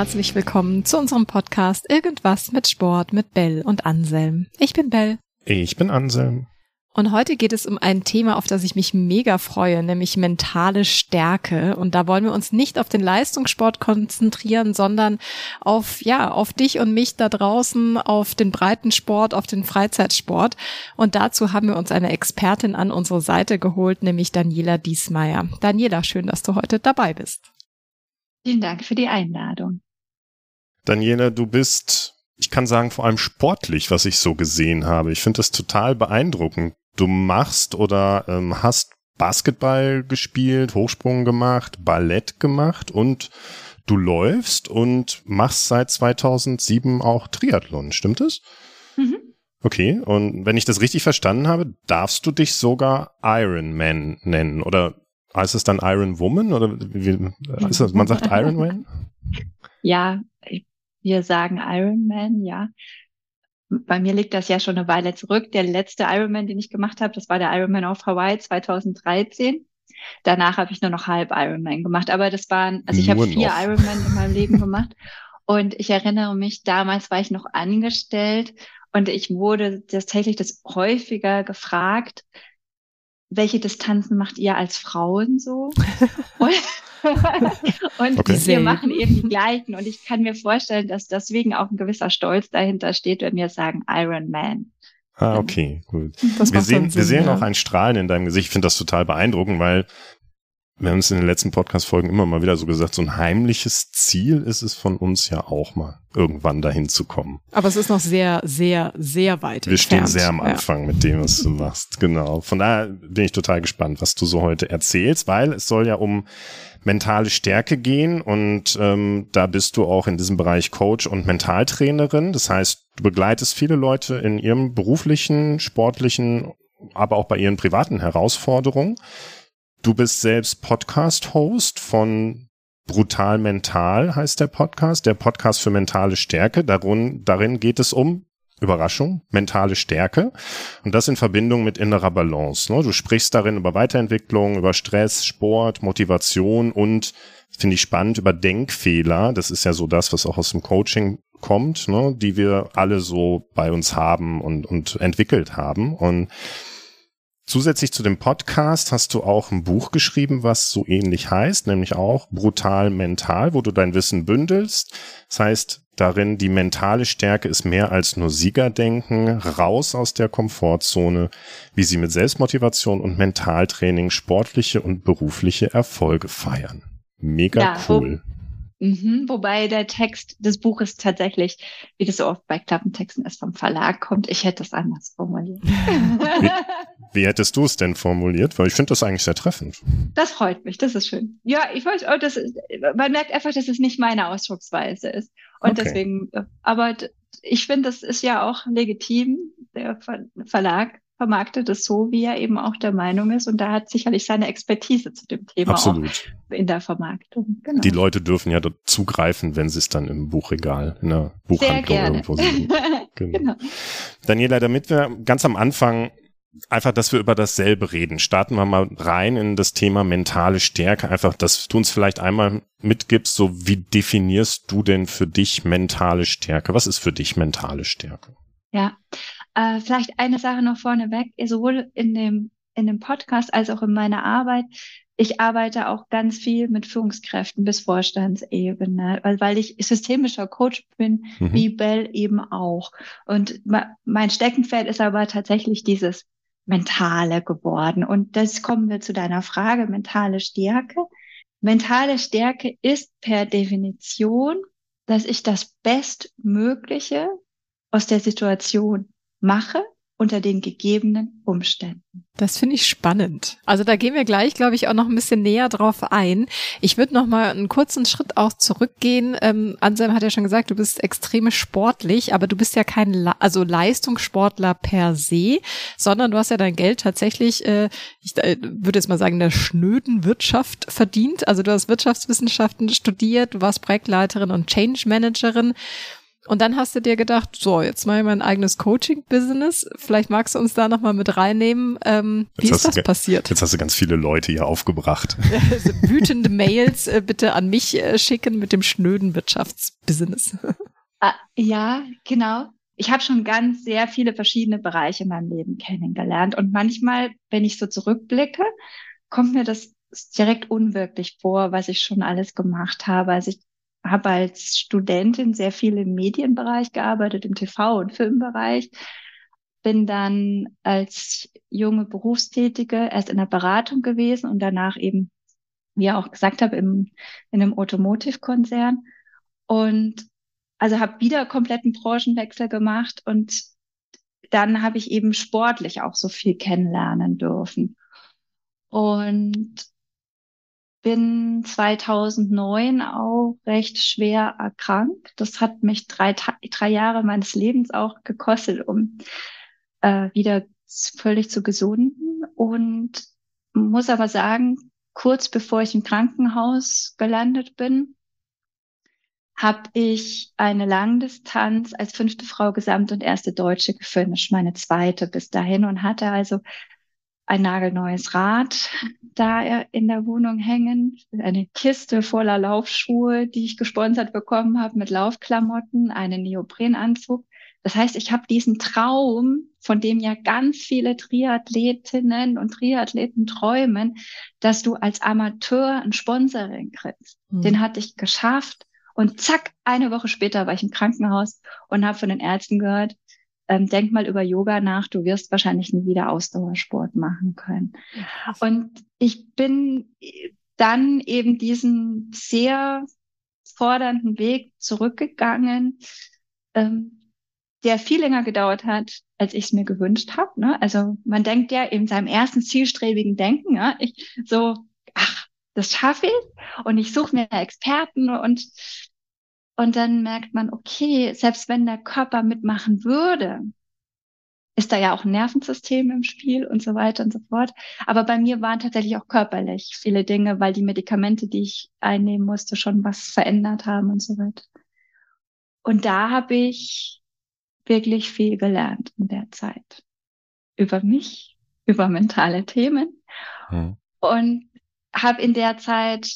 Herzlich willkommen zu unserem Podcast Irgendwas mit Sport mit Bell und Anselm. Ich bin Bell. Ich bin Anselm. Und heute geht es um ein Thema, auf das ich mich mega freue, nämlich mentale Stärke. Und da wollen wir uns nicht auf den Leistungssport konzentrieren, sondern auf, ja, auf dich und mich da draußen, auf den Breitensport, auf den Freizeitsport. Und dazu haben wir uns eine Expertin an unsere Seite geholt, nämlich Daniela Diesmeier. Daniela, schön, dass du heute dabei bist. Vielen Dank für die Einladung. Daniela, du bist ich kann sagen, vor allem sportlich, was ich so gesehen habe. Ich finde das total beeindruckend du machst oder ähm, hast Basketball gespielt, Hochsprung gemacht, Ballett gemacht und du läufst und machst seit 2007 auch Triathlon, stimmt es? Mhm. Okay, und wenn ich das richtig verstanden habe, darfst du dich sogar Iron Man nennen oder heißt es dann Iron Woman oder wie, das, man sagt Iron Man? Ja, wir sagen Iron Man, ja bei mir liegt das ja schon eine Weile zurück. Der letzte Ironman, den ich gemacht habe, das war der Ironman auf Hawaii 2013. Danach habe ich nur noch halb Ironman gemacht. Aber das waren, also ich habe vier. Ironman in meinem Leben gemacht. Und ich erinnere mich, damals war ich noch angestellt und ich wurde tatsächlich das häufiger gefragt, welche Distanzen macht ihr als Frauen so? und, und okay. wir machen eben die gleichen. Und ich kann mir vorstellen, dass deswegen auch ein gewisser Stolz dahinter steht, wenn wir sagen Iron Man. Ah, okay, gut. Das wir sehen, Sinn, wir sehen ja. auch ein Strahlen in deinem Gesicht. Ich finde das total beeindruckend, weil wir haben es in den letzten Podcast-Folgen immer mal wieder so gesagt, so ein heimliches Ziel ist es von uns ja auch mal, irgendwann dahin zu kommen. Aber es ist noch sehr, sehr, sehr weit Wir entfernt. stehen sehr am Anfang ja. mit dem, was du machst. Genau. Von daher bin ich total gespannt, was du so heute erzählst, weil es soll ja um mentale Stärke gehen und ähm, da bist du auch in diesem Bereich Coach und Mentaltrainerin. Das heißt, du begleitest viele Leute in ihrem beruflichen, sportlichen, aber auch bei ihren privaten Herausforderungen. Du bist selbst Podcast-Host von Brutal Mental heißt der Podcast, der Podcast für mentale Stärke. Darin, darin geht es um Überraschung, mentale Stärke und das in Verbindung mit innerer Balance. Ne? Du sprichst darin über Weiterentwicklung, über Stress, Sport, Motivation und, finde ich spannend, über Denkfehler. Das ist ja so das, was auch aus dem Coaching kommt, ne? die wir alle so bei uns haben und, und entwickelt haben. Und Zusätzlich zu dem Podcast hast du auch ein Buch geschrieben, was so ähnlich heißt, nämlich auch Brutal Mental, wo du dein Wissen bündelst. Das heißt, darin die mentale Stärke ist mehr als nur Siegerdenken, raus aus der Komfortzone, wie sie mit Selbstmotivation und Mentaltraining sportliche und berufliche Erfolge feiern. Mega ja, cool. Mhm, wobei der Text des Buches tatsächlich, wie das so oft bei Klappentexten ist, vom Verlag kommt. Ich hätte es anders formuliert. Wie, hättest du es denn formuliert? Weil ich finde das eigentlich sehr treffend. Das freut mich, das ist schön. Ja, ich weiß, oh, das ist, man merkt einfach, dass es nicht meine Ausdrucksweise ist. Und okay. deswegen, aber ich finde, das ist ja auch legitim. Der Verlag vermarktet es so, wie er eben auch der Meinung ist. Und da hat sicherlich seine Expertise zu dem Thema Absolut. auch in der Vermarktung. Genau. Die Leute dürfen ja zugreifen, wenn sie es dann im Buchregal, in der Buchhandlung irgendwo sehen. Genau. genau. Daniela, damit wir ganz am Anfang einfach, dass wir über dasselbe reden. Starten wir mal rein in das Thema mentale Stärke. Einfach, dass du uns vielleicht einmal mitgibst, so wie definierst du denn für dich mentale Stärke? Was ist für dich mentale Stärke? Ja, äh, vielleicht eine Sache noch vorneweg, sowohl in dem, in dem Podcast als auch in meiner Arbeit. Ich arbeite auch ganz viel mit Führungskräften bis Vorstandsebene, weil, weil ich systemischer Coach bin, mhm. wie Bell eben auch. Und mein Steckenpferd ist aber tatsächlich dieses Mentale geworden. Und das kommen wir zu deiner Frage, mentale Stärke. Mentale Stärke ist per Definition, dass ich das Bestmögliche aus der Situation mache unter den gegebenen Umständen. Das finde ich spannend. Also da gehen wir gleich, glaube ich, auch noch ein bisschen näher drauf ein. Ich würde noch mal einen kurzen Schritt auch zurückgehen. Ähm, Anselm hat ja schon gesagt, du bist extrem sportlich, aber du bist ja kein Le also Leistungssportler per se, sondern du hast ja dein Geld tatsächlich, äh, ich äh, würde jetzt mal sagen, in der schnöden Wirtschaft verdient. Also du hast Wirtschaftswissenschaften studiert, du warst Projektleiterin und Change Managerin Und dann hast du dir gedacht, so, jetzt mache ich mein eigenes Coaching-Business. Vielleicht magst du uns da nochmal mit reinnehmen. Ähm, wie ist das passiert? Jetzt hast du ganz viele Leute hier aufgebracht. Also wütende Mails äh, bitte an mich äh, schicken mit dem schnöden Wirtschaftsbusiness. Ah, ja, genau. Ich habe schon ganz sehr viele verschiedene Bereiche in meinem Leben kennengelernt. Und manchmal, wenn ich so zurückblicke, kommt mir das direkt unwirklich vor, was ich schon alles gemacht habe. Also ich habe als Studentin sehr viel im Medienbereich gearbeitet, im TV- und Filmbereich. Bin dann als junge Berufstätige erst in der Beratung gewesen und danach eben, wie ich auch gesagt habe, im, in einem Automotive-Konzern. Und also habe wieder kompletten Branchenwechsel gemacht und dann habe ich eben sportlich auch so viel kennenlernen dürfen. Und bin 2009 auch recht schwer erkrankt. Das hat mich drei, drei Jahre meines Lebens auch gekostet, um äh, wieder völlig zu gesunden. Und muss aber sagen, kurz bevor ich im Krankenhaus gelandet bin, habe ich eine Langdistanz als fünfte Frau Gesamt und erste Deutsche gefinisht, meine zweite bis dahin und hatte also ein nagelneues Rad da in der Wohnung hängen, eine Kiste voller Laufschuhe, die ich gesponsert bekommen habe mit Laufklamotten, einen Neoprenanzug. Das heißt, ich habe diesen Traum, von dem ja ganz viele Triathletinnen und Triathleten träumen, dass du als Amateur ein Sponsoring kriegst. Mhm. Den hatte ich geschafft und zack, eine Woche später war ich im Krankenhaus und habe von den Ärzten gehört, ähm, denk mal über Yoga nach, du wirst wahrscheinlich nie wieder Ausdauersport machen können. Und ich bin dann eben diesen sehr fordernden Weg zurückgegangen, ähm, der viel länger gedauert hat, als ich es mir gewünscht habe. Ne? Also man denkt ja in seinem ersten zielstrebigen Denken, ja, ich so, ach, das schaffe ich und ich suche mir Experten und und dann merkt man, okay, selbst wenn der Körper mitmachen würde, ist da ja auch ein Nervensystem im Spiel und so weiter und so fort. Aber bei mir waren tatsächlich auch körperlich viele Dinge, weil die Medikamente, die ich einnehmen musste, schon was verändert haben und so weiter. Und da habe ich wirklich viel gelernt in der Zeit. Über mich, über mentale Themen. Hm. Und habe in der Zeit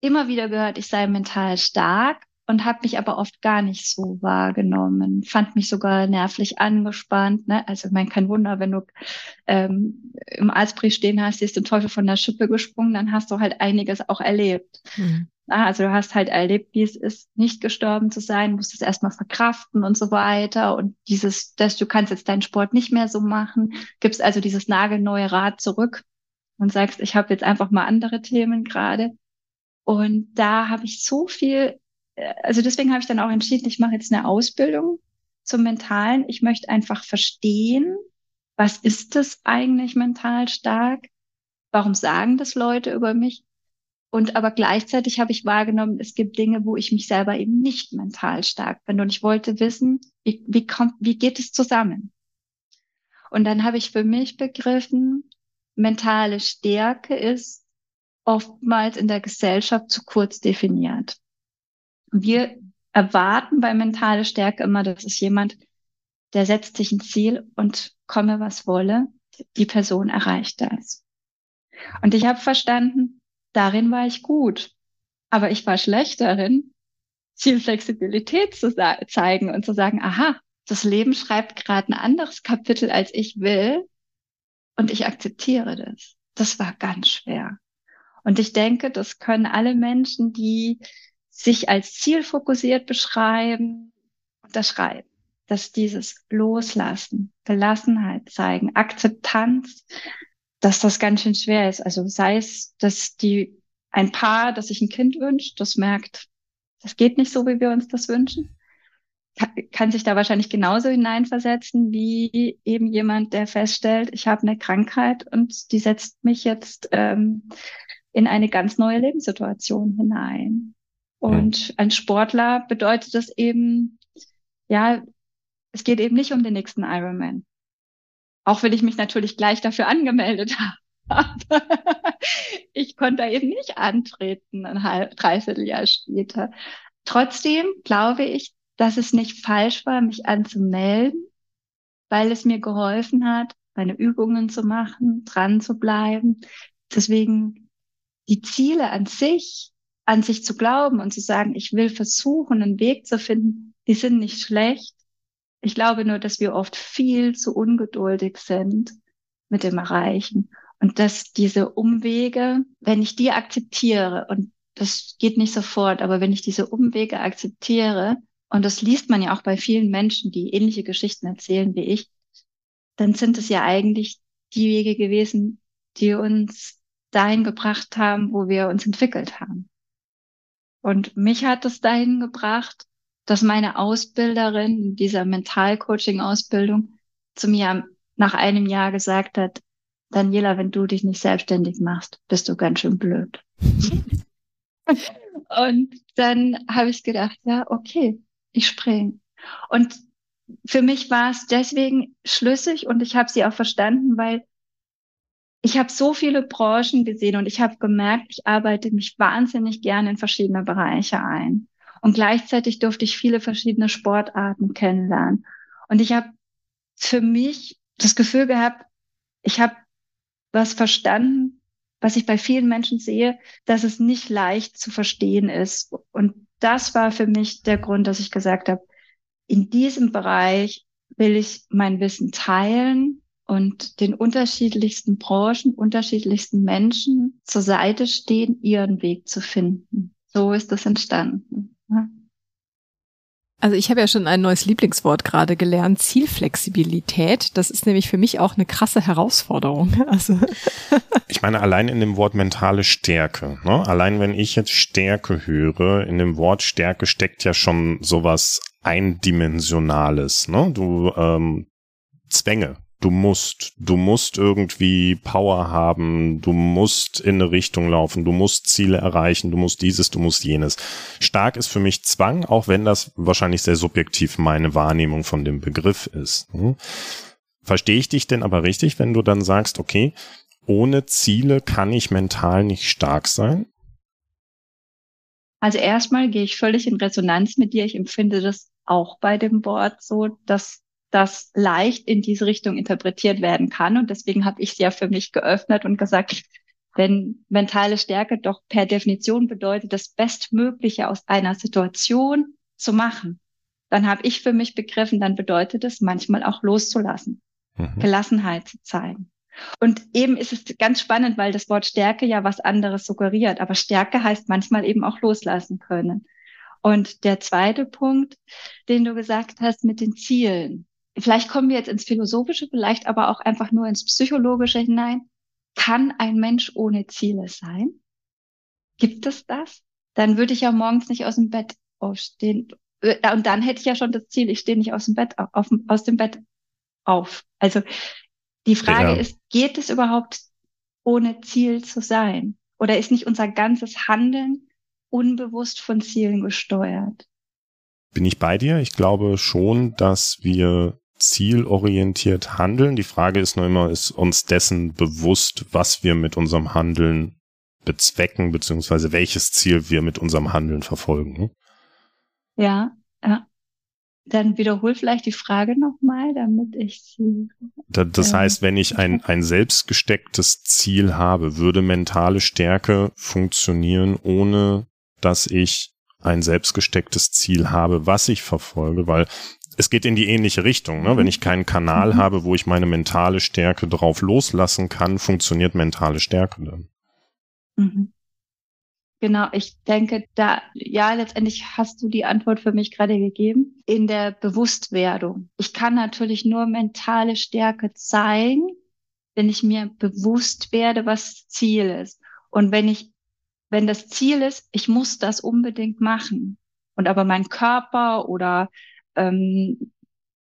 immer wieder gehört, ich sei mental stark und habe mich aber oft gar nicht so wahrgenommen, fand mich sogar nervlich angespannt. Ne? Also ich meine, kein Wunder, wenn du ähm, im Arztbrief stehen hast, ist der Teufel von der Schippe gesprungen, dann hast du halt einiges auch erlebt. Mhm. Also du hast halt erlebt, wie es ist, nicht gestorben zu sein, musst es erstmal verkraften und so weiter. Und dieses, dass du kannst jetzt deinen Sport nicht mehr so machen, gibst also dieses nagelneue Rad zurück und sagst, ich habe jetzt einfach mal andere Themen gerade. Und da habe ich so viel also deswegen habe ich dann auch entschieden, ich mache jetzt eine Ausbildung zum Mentalen. Ich möchte einfach verstehen, was ist das eigentlich mental stark? Warum sagen das Leute über mich? Und aber gleichzeitig habe ich wahrgenommen, es gibt Dinge, wo ich mich selber eben nicht mental stark bin. Und ich wollte wissen, wie, wie kommt, wie geht es zusammen? Und dann habe ich für mich begriffen, mentale Stärke ist oftmals in der Gesellschaft zu kurz definiert. Wir erwarten bei mentale Stärke immer, das ist jemand, der setzt sich ein Ziel und komme was wolle, die Person erreicht das. Und ich habe verstanden, darin war ich gut, aber ich war schlecht darin, Zielflexibilität zu zeigen und zu sagen, aha, das Leben schreibt gerade ein anderes Kapitel, als ich will, und ich akzeptiere das. Das war ganz schwer. Und ich denke, das können alle Menschen, die sich als zielfokussiert beschreiben, unterschreiben, dass dieses Loslassen, Gelassenheit zeigen, Akzeptanz, dass das ganz schön schwer ist. Also sei es, dass die ein Paar, das sich ein Kind wünscht, das merkt, das geht nicht so, wie wir uns das wünschen, kann, kann sich da wahrscheinlich genauso hineinversetzen wie eben jemand, der feststellt, ich habe eine Krankheit und die setzt mich jetzt ähm, in eine ganz neue Lebenssituation hinein. Und ein Sportler bedeutet das eben, ja, es geht eben nicht um den nächsten Ironman. Auch wenn ich mich natürlich gleich dafür angemeldet habe. ich konnte eben nicht antreten, ein halb, dreiviertel Jahr später. Trotzdem glaube ich, dass es nicht falsch war, mich anzumelden, weil es mir geholfen hat, meine Übungen zu machen, dran zu bleiben. Deswegen die Ziele an sich, an sich zu glauben und zu sagen, ich will versuchen, einen Weg zu finden, die sind nicht schlecht. Ich glaube nur, dass wir oft viel zu ungeduldig sind mit dem Erreichen und dass diese Umwege, wenn ich die akzeptiere und das geht nicht sofort, aber wenn ich diese Umwege akzeptiere, und das liest man ja auch bei vielen Menschen, die ähnliche Geschichten erzählen wie ich, dann sind es ja eigentlich die Wege gewesen, die uns dahin gebracht haben, wo wir uns entwickelt haben. Und mich hat es dahin gebracht, dass meine Ausbilderin in dieser Mentalcoaching-Ausbildung zu mir nach einem Jahr gesagt hat, Daniela, wenn du dich nicht selbstständig machst, bist du ganz schön blöd. und dann habe ich gedacht, ja, okay, ich springe. Und für mich war es deswegen schlüssig und ich habe sie auch verstanden, weil ich habe so viele Branchen gesehen und ich habe gemerkt, ich arbeite mich wahnsinnig gerne in verschiedene Bereiche ein. Und gleichzeitig durfte ich viele verschiedene Sportarten kennenlernen. Und ich habe für mich das Gefühl gehabt, ich habe was verstanden, was ich bei vielen Menschen sehe, dass es nicht leicht zu verstehen ist. Und das war für mich der Grund, dass ich gesagt habe, in diesem Bereich will ich mein Wissen teilen und den unterschiedlichsten Branchen, unterschiedlichsten Menschen zur Seite stehen, ihren Weg zu finden. So ist das entstanden. Also ich habe ja schon ein neues Lieblingswort gerade gelernt, Zielflexibilität. Das ist nämlich für mich auch eine krasse Herausforderung. Also ich meine, allein in dem Wort mentale Stärke, ne? allein wenn ich jetzt Stärke höre, in dem Wort Stärke steckt ja schon sowas Eindimensionales. Ne? Du ähm, Zwänge, du musst, du musst irgendwie Power haben, du musst in eine Richtung laufen, du musst Ziele erreichen, du musst dieses, du musst jenes. Stark ist für mich Zwang, auch wenn das wahrscheinlich sehr subjektiv meine Wahrnehmung von dem Begriff ist. Hm? Verstehe ich dich denn aber richtig, wenn du dann sagst, okay, ohne Ziele kann ich mental nicht stark sein? Also erstmal gehe ich völlig in Resonanz mit dir. Ich empfinde das auch bei dem Wort so, dass das leicht in diese Richtung interpretiert werden kann. Und deswegen habe ich es ja für mich geöffnet und gesagt, wenn mentale Stärke doch per Definition bedeutet, das Bestmögliche aus einer Situation zu machen, dann habe ich für mich begriffen, dann bedeutet es manchmal auch loszulassen, mhm. Gelassenheit zu zeigen. Und eben ist es ganz spannend, weil das Wort Stärke ja was anderes suggeriert. Aber Stärke heißt manchmal eben auch loslassen können. Und der zweite Punkt, den du gesagt hast mit den Zielen, vielleicht kommen wir jetzt ins Philosophische, vielleicht aber auch einfach nur ins Psychologische hinein. Kann ein Mensch ohne Ziele sein? Gibt es das? Dann würde ich ja morgens nicht aus dem Bett aufstehen. Äh, und dann hätte ich ja schon das Ziel, ich stehe nicht aus dem Bett, auf, aus dem Bett auf. Also die Frage ja. ist, geht es überhaupt ohne Ziel zu sein? Oder ist nicht unser ganzes Handeln unbewusst von Zielen gesteuert? Bin ich bei dir? Ich glaube schon, dass wir zielorientiert handeln. Die Frage ist nur immer, ist uns dessen bewusst, was wir mit unserem Handeln bezwecken, beziehungsweise welches Ziel wir mit unserem Handeln verfolgen. Ja, ja. Dann wiederhol vielleicht die Frage nochmal, damit ich sie. Das heißt, wenn ich ein, ein selbstgestecktes Ziel habe, würde mentale Stärke funktionieren, ohne dass ich ein selbstgestecktes Ziel habe, was ich verfolge, weil es geht in die ähnliche Richtung. Ne? Wenn ich keinen Kanal mhm. habe, wo ich meine mentale Stärke drauf loslassen kann, funktioniert mentale Stärke dann. Mhm. Genau, ich denke, da, ja, letztendlich hast du die Antwort für mich gerade gegeben. In der Bewusstwerdung. Ich kann natürlich nur mentale Stärke zeigen, wenn ich mir bewusst werde, was Ziel ist. Und wenn ich, wenn das Ziel ist, ich muss das unbedingt machen. Und aber mein Körper oder ähm,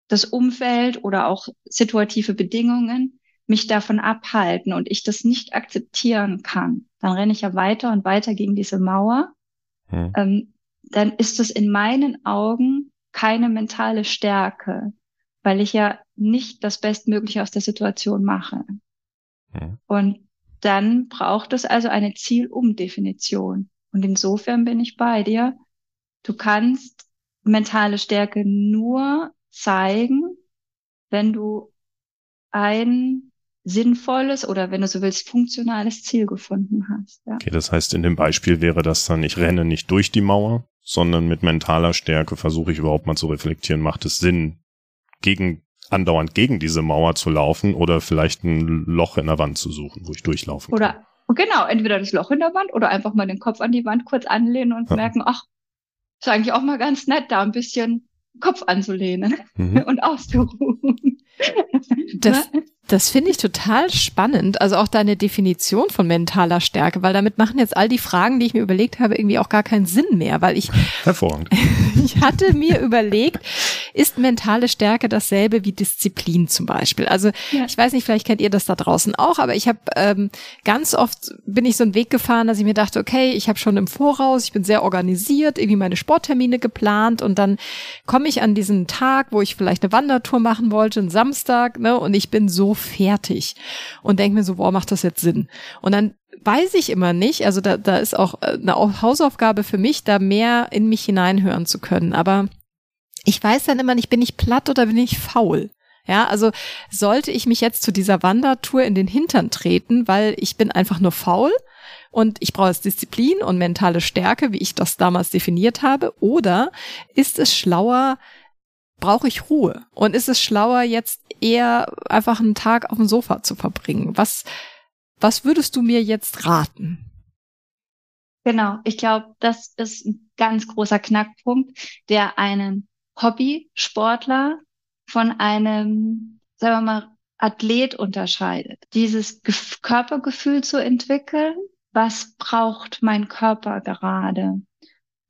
das Umfeld oder auch situative Bedingungen mich davon abhalten und ich das nicht akzeptieren kann, dann renne ich ja weiter und weiter gegen diese Mauer. Hm. Ähm, dann ist es in meinen Augen keine mentale Stärke, weil ich ja nicht das Bestmögliche aus der Situation mache. Hm. Und dann braucht es also eine Zielumdefinition. Und insofern bin ich bei dir. Du kannst mentale Stärke nur zeigen, wenn du ein sinnvolles oder wenn du so willst, funktionales Ziel gefunden hast. Ja. Okay, das heißt, in dem Beispiel wäre das dann, ich renne nicht durch die Mauer, sondern mit mentaler Stärke versuche ich überhaupt mal zu reflektieren, macht es Sinn, gegen andauernd gegen diese Mauer zu laufen oder vielleicht ein Loch in der Wand zu suchen, wo ich durchlaufen kann. Oder genau, entweder das Loch in der Wand oder einfach mal den Kopf an die Wand kurz anlehnen und ja. merken, ach, ist eigentlich auch mal ganz nett, da ein bisschen Kopf anzulehnen mhm. und auszuruhen. Das, das finde ich total spannend. Also auch deine Definition von mentaler Stärke, weil damit machen jetzt all die Fragen, die ich mir überlegt habe, irgendwie auch gar keinen Sinn mehr, weil ich, hervorragend. ich hatte mir überlegt, ist mentale Stärke dasselbe wie Disziplin zum Beispiel? Also ja. ich weiß nicht, vielleicht kennt ihr das da draußen auch, aber ich habe ähm, ganz oft bin ich so einen Weg gefahren, dass ich mir dachte, okay, ich habe schon im Voraus, ich bin sehr organisiert, irgendwie meine Sporttermine geplant und dann komme ich an diesen Tag, wo ich vielleicht eine Wandertour machen wollte, einen Samstag, ne, und ich bin so fertig und denke mir so, boah, macht das jetzt Sinn? Und dann weiß ich immer nicht, also da, da ist auch äh, eine Hausaufgabe für mich, da mehr in mich hineinhören zu können. Aber ich weiß dann immer nicht, bin ich platt oder bin ich faul? Ja, also sollte ich mich jetzt zu dieser Wandertour in den Hintern treten, weil ich bin einfach nur faul und ich brauche jetzt Disziplin und mentale Stärke, wie ich das damals definiert habe, oder ist es schlauer, brauche ich Ruhe? Und ist es schlauer, jetzt eher einfach einen Tag auf dem Sofa zu verbringen? Was, was würdest du mir jetzt raten? Genau, ich glaube, das ist ein ganz großer Knackpunkt, der einen Hobbysportler von einem, sagen wir mal, Athlet unterscheidet. Dieses Körpergefühl zu entwickeln, was braucht mein Körper gerade?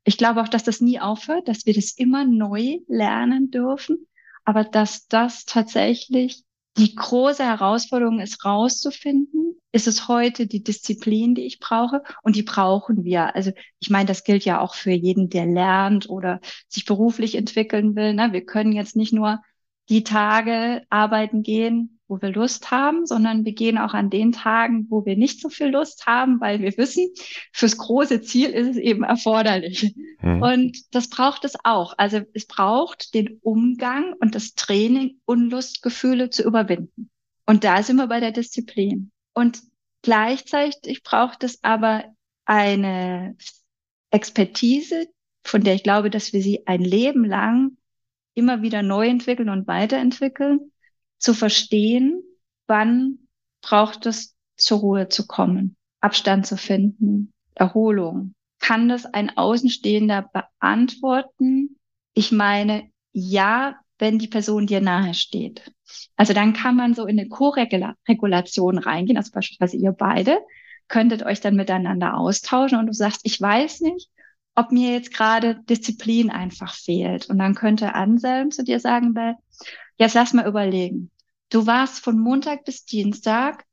Ich glaube auch, dass das nie aufhört, dass wir das immer neu lernen dürfen, aber dass das tatsächlich die große Herausforderung ist, rauszufinden, ist es heute die Disziplin, die ich brauche und die brauchen wir. Also ich meine, das gilt ja auch für jeden, der lernt oder sich beruflich entwickeln will. Ne? Wir können jetzt nicht nur die Tage arbeiten gehen, wo wir Lust haben, sondern wir gehen auch an den Tagen, wo wir nicht so viel Lust haben, weil wir wissen, fürs große Ziel ist es eben erforderlich. Mhm. Und das braucht es auch. Also es braucht den Umgang und das Training, Unlustgefühle zu überwinden. Und da sind wir bei der Disziplin. Und gleichzeitig braucht es aber eine Expertise, von der ich glaube, dass wir sie ein Leben lang immer wieder neu entwickeln und weiterentwickeln zu verstehen, wann braucht es zur Ruhe zu kommen, Abstand zu finden, Erholung. Kann das ein Außenstehender beantworten? Ich meine, ja, wenn die Person dir nahe steht. Also dann kann man so in eine Co-Regulation reingehen, also beispielsweise ihr beide könntet euch dann miteinander austauschen und du sagst, ich weiß nicht, ob mir jetzt gerade Disziplin einfach fehlt. Und dann könnte Anselm zu dir sagen, Jetzt lass mal überlegen. Du warst von Montag bis Dienstag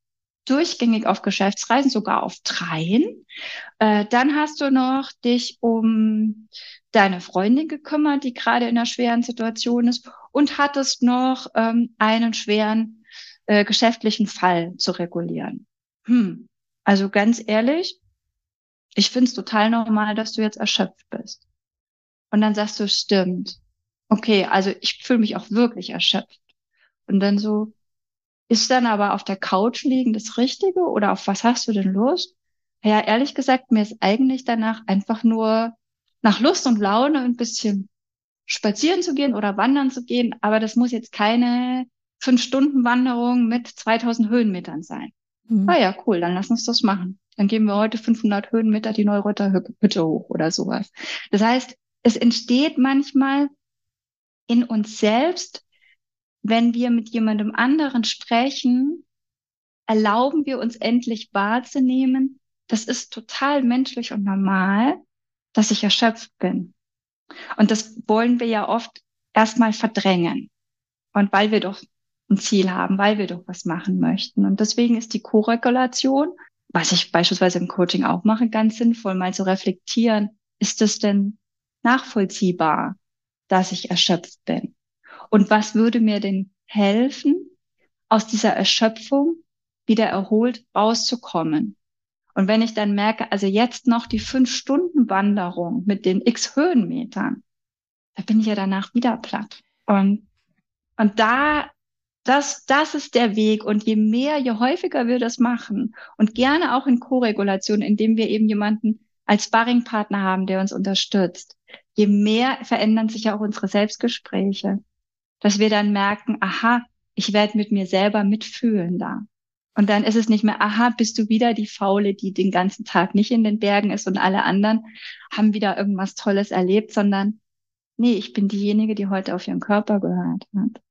durchgängig auf Geschäftsreisen, sogar auf dreien. Äh, dann hast du noch dich um deine Freundin gekümmert, die gerade in einer schweren Situation ist und hattest noch ähm, einen schweren äh, geschäftlichen Fall zu regulieren. Hm. Also ganz ehrlich, ich finde es total normal, dass du jetzt erschöpft bist. Und dann sagst du, stimmt okay, also ich fühle mich auch wirklich erschöpft. Und dann so, ist dann aber auf der Couch liegen das Richtige oder auf was hast du denn Lust? Ja, ehrlich gesagt, mir ist eigentlich danach einfach nur nach Lust und Laune ein bisschen spazieren zu gehen oder wandern zu gehen, aber das muss jetzt keine fünf Stunden Wanderung mit 2000 Höhenmetern sein. Mhm. Ah ja, cool, dann lass uns das machen. Dann gehen wir heute 500 Höhenmeter die Neureuter Hütte hoch oder sowas. Das heißt, es entsteht manchmal in uns selbst, wenn wir mit jemandem anderen sprechen, erlauben wir uns endlich wahrzunehmen, das ist total menschlich und normal, dass ich erschöpft bin. Und das wollen wir ja oft erstmal verdrängen. Und weil wir doch ein Ziel haben, weil wir doch was machen möchten. Und deswegen ist die Koregulation, was ich beispielsweise im Coaching auch mache, ganz sinnvoll, mal zu reflektieren, ist es denn nachvollziehbar? Dass ich erschöpft bin. Und was würde mir denn helfen, aus dieser Erschöpfung wieder erholt rauszukommen? Und wenn ich dann merke, also jetzt noch die fünf Stunden Wanderung mit den x Höhenmetern, da bin ich ja danach wieder platt. Und, und da, das, das ist der Weg. Und je mehr, je häufiger wir das machen und gerne auch in Co-Regulation, indem wir eben jemanden als Sparringpartner haben, der uns unterstützt, je mehr verändern sich ja auch unsere Selbstgespräche, dass wir dann merken, aha, ich werde mit mir selber mitfühlen da. Und dann ist es nicht mehr, aha, bist du wieder die Faule, die den ganzen Tag nicht in den Bergen ist und alle anderen haben wieder irgendwas Tolles erlebt, sondern nee, ich bin diejenige, die heute auf ihren Körper gehört hat.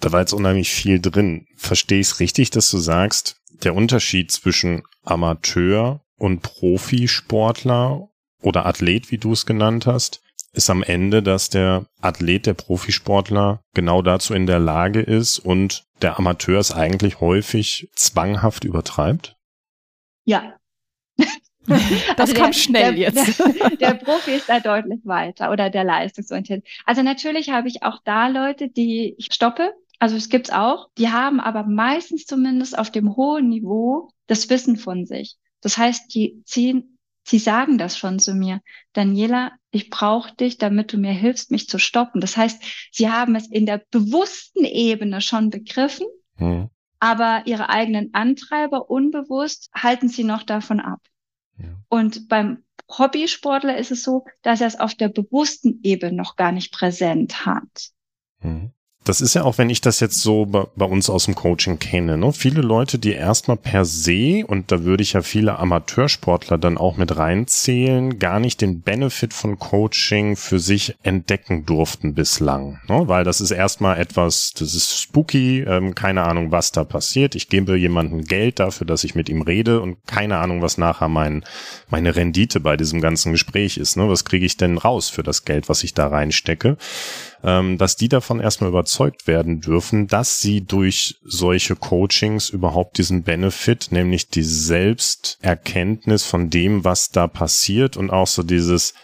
Da war jetzt unheimlich viel drin. Verstehe ich es richtig, dass du sagst, der Unterschied zwischen Amateur und Profisportler oder Athlet, wie du es genannt hast, ist am Ende, dass der Athlet, der Profisportler genau dazu in der Lage ist und der Amateur es eigentlich häufig zwanghaft übertreibt? Ja. das also kam der, schnell der, jetzt. Der, der, Profi ist da deutlich weiter oder der leistungsorientiert. Also natürlich habe ich auch da Leute, die ich stoppe. Also es gibt's auch. Die haben aber meistens zumindest auf dem hohen Niveau das Wissen von sich. Das heißt, die ziehen Sie sagen das schon zu mir. Daniela, ich brauche dich, damit du mir hilfst, mich zu stoppen. Das heißt, sie haben es in der bewussten Ebene schon begriffen, hm. aber ihre eigenen Antreiber unbewusst halten sie noch davon ab. Ja. Und beim Hobbysportler ist es so, dass er es auf der bewussten Ebene noch gar nicht präsent hat. Hm. Das ist ja auch, wenn ich das jetzt so bei, bei uns aus dem Coaching kenne, ne? viele Leute, die erstmal per se, und da würde ich ja viele Amateursportler dann auch mit reinzählen, gar nicht den Benefit von Coaching für sich entdecken durften bislang. Ne? Weil das ist erstmal etwas, das ist spooky, ähm, keine Ahnung, was da passiert. Ich gebe jemandem Geld dafür, dass ich mit ihm rede und keine Ahnung, was nachher mein, meine Rendite bei diesem ganzen Gespräch ist. Ne? Was kriege ich denn raus für das Geld, was ich da reinstecke? Ähm, dass die davon erstmal überzeugt werden dürfen, dass sie durch solche Coachings überhaupt diesen Benefit, nämlich die Selbsterkenntnis von dem, was da passiert und auch so dieses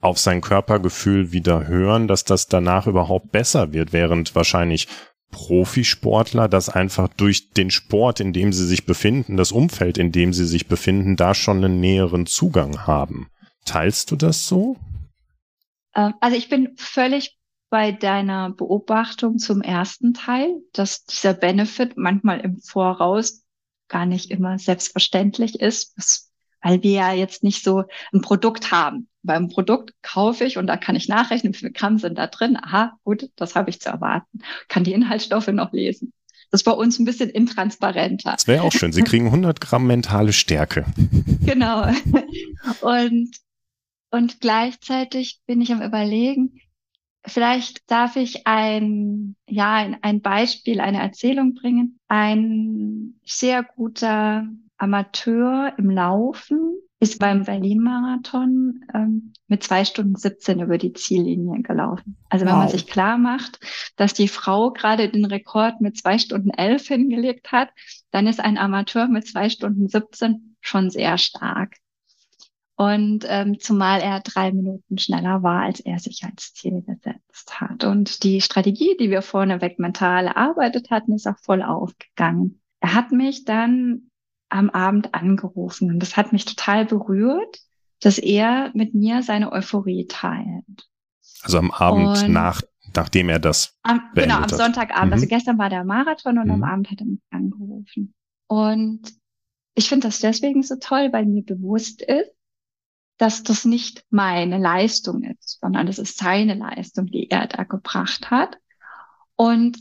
auf sein Körpergefühl wieder hören, dass das danach überhaupt besser wird, während wahrscheinlich Profisportler das einfach durch den Sport, in dem sie sich befinden, das Umfeld, in dem sie sich befinden, da schon einen näheren Zugang haben. Teilst du das so? Ähm, also ich bin völlig bei deiner Beobachtung zum ersten Teil, dass dieser Benefit manchmal im Voraus gar nicht immer selbstverständlich ist, weil wir ja jetzt nicht so ein Produkt haben. Beim Produkt kaufe ich und da kann ich nachrechnen, wie viel Gramm sind da drin. Aha, gut, das habe ich zu erwarten. Kann die Inhaltsstoffe noch lesen. Das ist bei uns ein bisschen intransparenter. Das wäre auch schön. Sie kriegen 100 Gramm mentale Stärke. Genau. Und, und gleichzeitig bin ich am Überlegen, Vielleicht darf ich ein, ja, ein Beispiel, eine Erzählung bringen. Ein sehr guter Amateur im Laufen ist beim Berlin-Marathon ähm, mit zwei Stunden 17 über die Ziellinie gelaufen. Also wenn wow. man sich klar macht, dass die Frau gerade den Rekord mit zwei Stunden elf hingelegt hat, dann ist ein Amateur mit zwei Stunden 17 schon sehr stark. Und ähm, zumal er drei Minuten schneller war, als er sich als Ziel gesetzt hat. Und die Strategie, die wir vorneweg mental erarbeitet hatten, ist auch voll aufgegangen. Er hat mich dann am Abend angerufen und das hat mich total berührt, dass er mit mir seine Euphorie teilt. Also am Abend und nach, nachdem er das am, Genau, am Sonntagabend. Also mhm. Also gestern war der Marathon und mhm. am Abend hat er mich angerufen. Und ich finde das deswegen so toll, weil mir bewusst ist, dass das nicht meine Leistung ist, sondern das ist seine Leistung, die er da gebracht hat. Und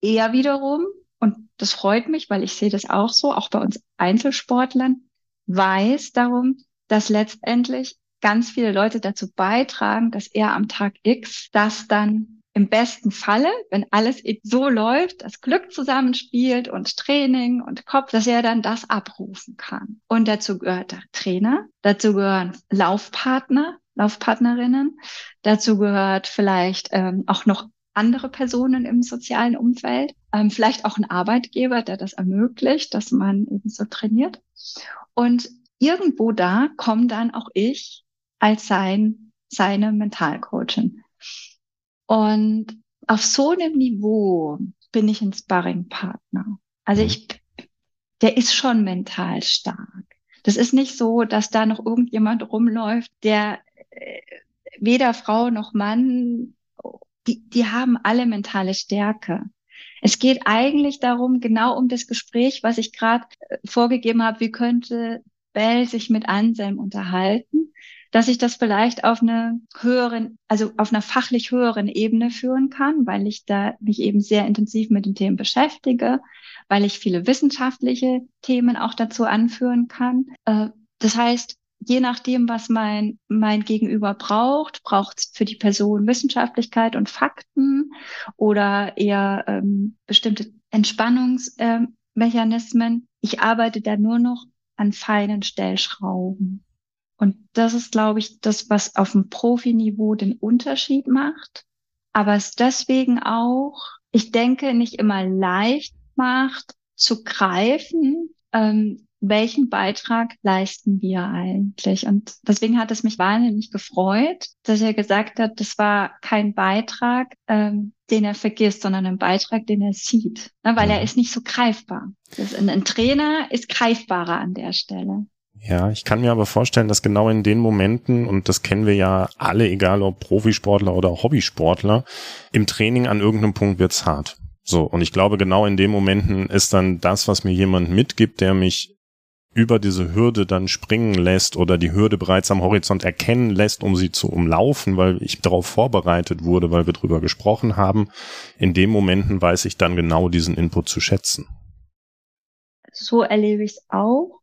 er wiederum, und das freut mich, weil ich sehe das auch so, auch bei uns Einzelsportlern, weiß darum, dass letztendlich ganz viele Leute dazu beitragen, dass er am Tag X das dann im besten Falle, wenn alles so läuft, das Glück zusammenspielt und Training und Kopf, dass er dann das abrufen kann. Und dazu gehört der Trainer, dazu gehören Laufpartner, Laufpartnerinnen, dazu gehört vielleicht ähm, auch noch andere Personen im sozialen Umfeld, ähm, vielleicht auch ein Arbeitgeber, der das ermöglicht, dass man eben so trainiert. Und irgendwo da komme dann auch ich als sein, seine Mentalcoachin. Und auf so einem Niveau bin ich ein Sparringpartner. Also mhm. ich, der ist schon mental stark. Das ist nicht so, dass da noch irgendjemand rumläuft, der äh, weder Frau noch Mann, die, die haben alle mentale Stärke. Es geht eigentlich darum, genau um das Gespräch, was ich gerade äh, vorgegeben habe, wie könnte Bell sich mit Anselm unterhalten, dass ich das vielleicht auf einer höheren, also auf einer fachlich höheren Ebene führen kann, weil ich da mich eben sehr intensiv mit den Themen beschäftige, weil ich viele wissenschaftliche Themen auch dazu anführen kann. Äh, das heißt, je nachdem, was mein, mein Gegenüber braucht, braucht es für die Person Wissenschaftlichkeit und Fakten oder eher ähm, bestimmte Entspannungsmechanismen. Ähm, ich arbeite da nur noch an feinen Stellschrauben. Und das ist, glaube ich, das, was auf dem Profiniveau den Unterschied macht. Aber es deswegen auch, ich denke, nicht immer leicht macht, zu greifen, ähm, welchen Beitrag leisten wir eigentlich? Und deswegen hat es mich wahnsinnig gefreut, dass er gesagt hat, das war kein Beitrag, ähm, den er vergisst, sondern ein Beitrag, den er sieht, ne? weil er mhm. ist nicht so greifbar. Ein, ein Trainer ist greifbarer an der Stelle. Ja, ich kann mir aber vorstellen, dass genau in den Momenten, und das kennen wir ja alle, egal ob Profisportler oder Hobbysportler, im Training an irgendeinem Punkt wird's hart. So, und ich glaube, genau in den Momenten ist dann das, was mir jemand mitgibt, der mich über diese Hürde dann springen lässt oder die Hürde bereits am Horizont erkennen lässt, um sie zu umlaufen, weil ich darauf vorbereitet wurde, weil wir drüber gesprochen haben. In den Momenten weiß ich dann genau diesen Input zu schätzen. So erlebe ich es auch.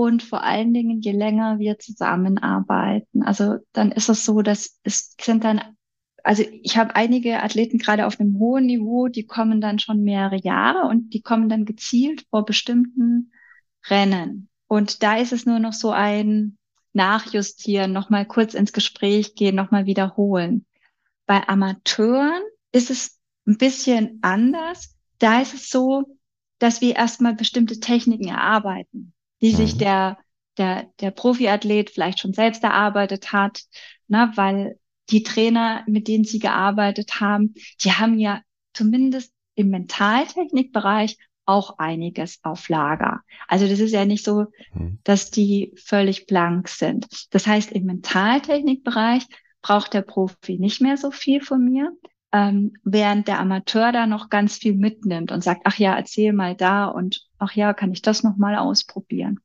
Und vor allen Dingen, je länger wir zusammenarbeiten, also dann ist es so, dass es sind dann, also ich habe einige Athleten gerade auf einem hohen Niveau, die kommen dann schon mehrere Jahre und die kommen dann gezielt vor bestimmten Rennen. Und da ist es nur noch so ein Nachjustieren, nochmal kurz ins Gespräch gehen, nochmal wiederholen. Bei Amateuren ist es ein bisschen anders. Da ist es so, dass wir erstmal bestimmte Techniken erarbeiten, die mhm. sich der, der, der Profiathlet vielleicht schon selbst erarbeitet hat, ne, weil die Trainer, mit denen sie gearbeitet haben, die haben ja zumindest im Mentaltechnikbereich auch einiges auf Lager. Also das ist ja nicht so, mhm. dass die völlig blank sind. Das heißt, im Mentaltechnikbereich braucht der Profi nicht mehr so viel von mir, ähm, während der Amateur da noch ganz viel mitnimmt und sagt, ach ja, erzähl mal da und ach ja, kann ich das noch mal ausprobieren.